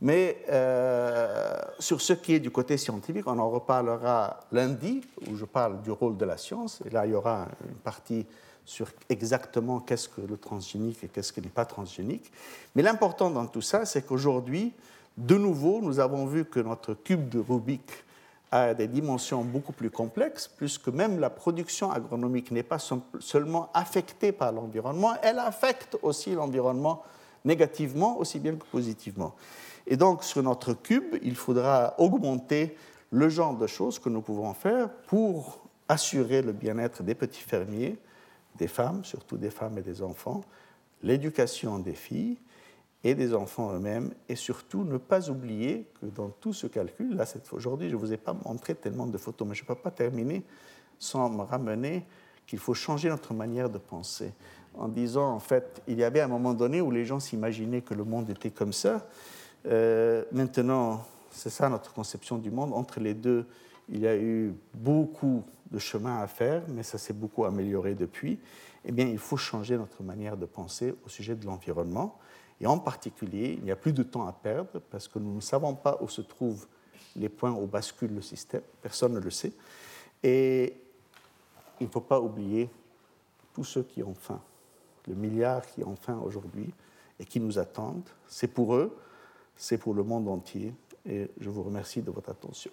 Mais euh, sur ce qui est du côté scientifique, on en reparlera lundi, où je parle du rôle de la science. Et là, il y aura une partie sur exactement qu'est-ce que le transgénique et qu'est-ce qui n'est pas transgénique. Mais l'important dans tout ça, c'est qu'aujourd'hui, de nouveau, nous avons vu que notre cube de Rubik a des dimensions beaucoup plus complexes, puisque même la production agronomique n'est pas seulement affectée par l'environnement, elle affecte aussi l'environnement négativement aussi bien que positivement. Et donc, sur notre cube, il faudra augmenter le genre de choses que nous pouvons faire pour assurer le bien-être des petits fermiers, des femmes, surtout des femmes et des enfants, l'éducation des filles, et des enfants eux-mêmes, et surtout ne pas oublier que dans tout ce calcul, là aujourd'hui je ne vous ai pas montré tellement de photos, mais je ne peux pas terminer sans me ramener qu'il faut changer notre manière de penser, en disant en fait, il y avait un moment donné où les gens s'imaginaient que le monde était comme ça, euh, maintenant c'est ça notre conception du monde, entre les deux, il y a eu beaucoup de chemin à faire, mais ça s'est beaucoup amélioré depuis, eh bien, il faut changer notre manière de penser au sujet de l'environnement. Et en particulier, il n'y a plus de temps à perdre parce que nous ne savons pas où se trouvent les points où bascule le système. Personne ne le sait. Et il ne faut pas oublier tous ceux qui ont faim, le milliard qui ont faim aujourd'hui et qui nous attendent. C'est pour eux, c'est pour le monde entier. Et je vous remercie de votre attention.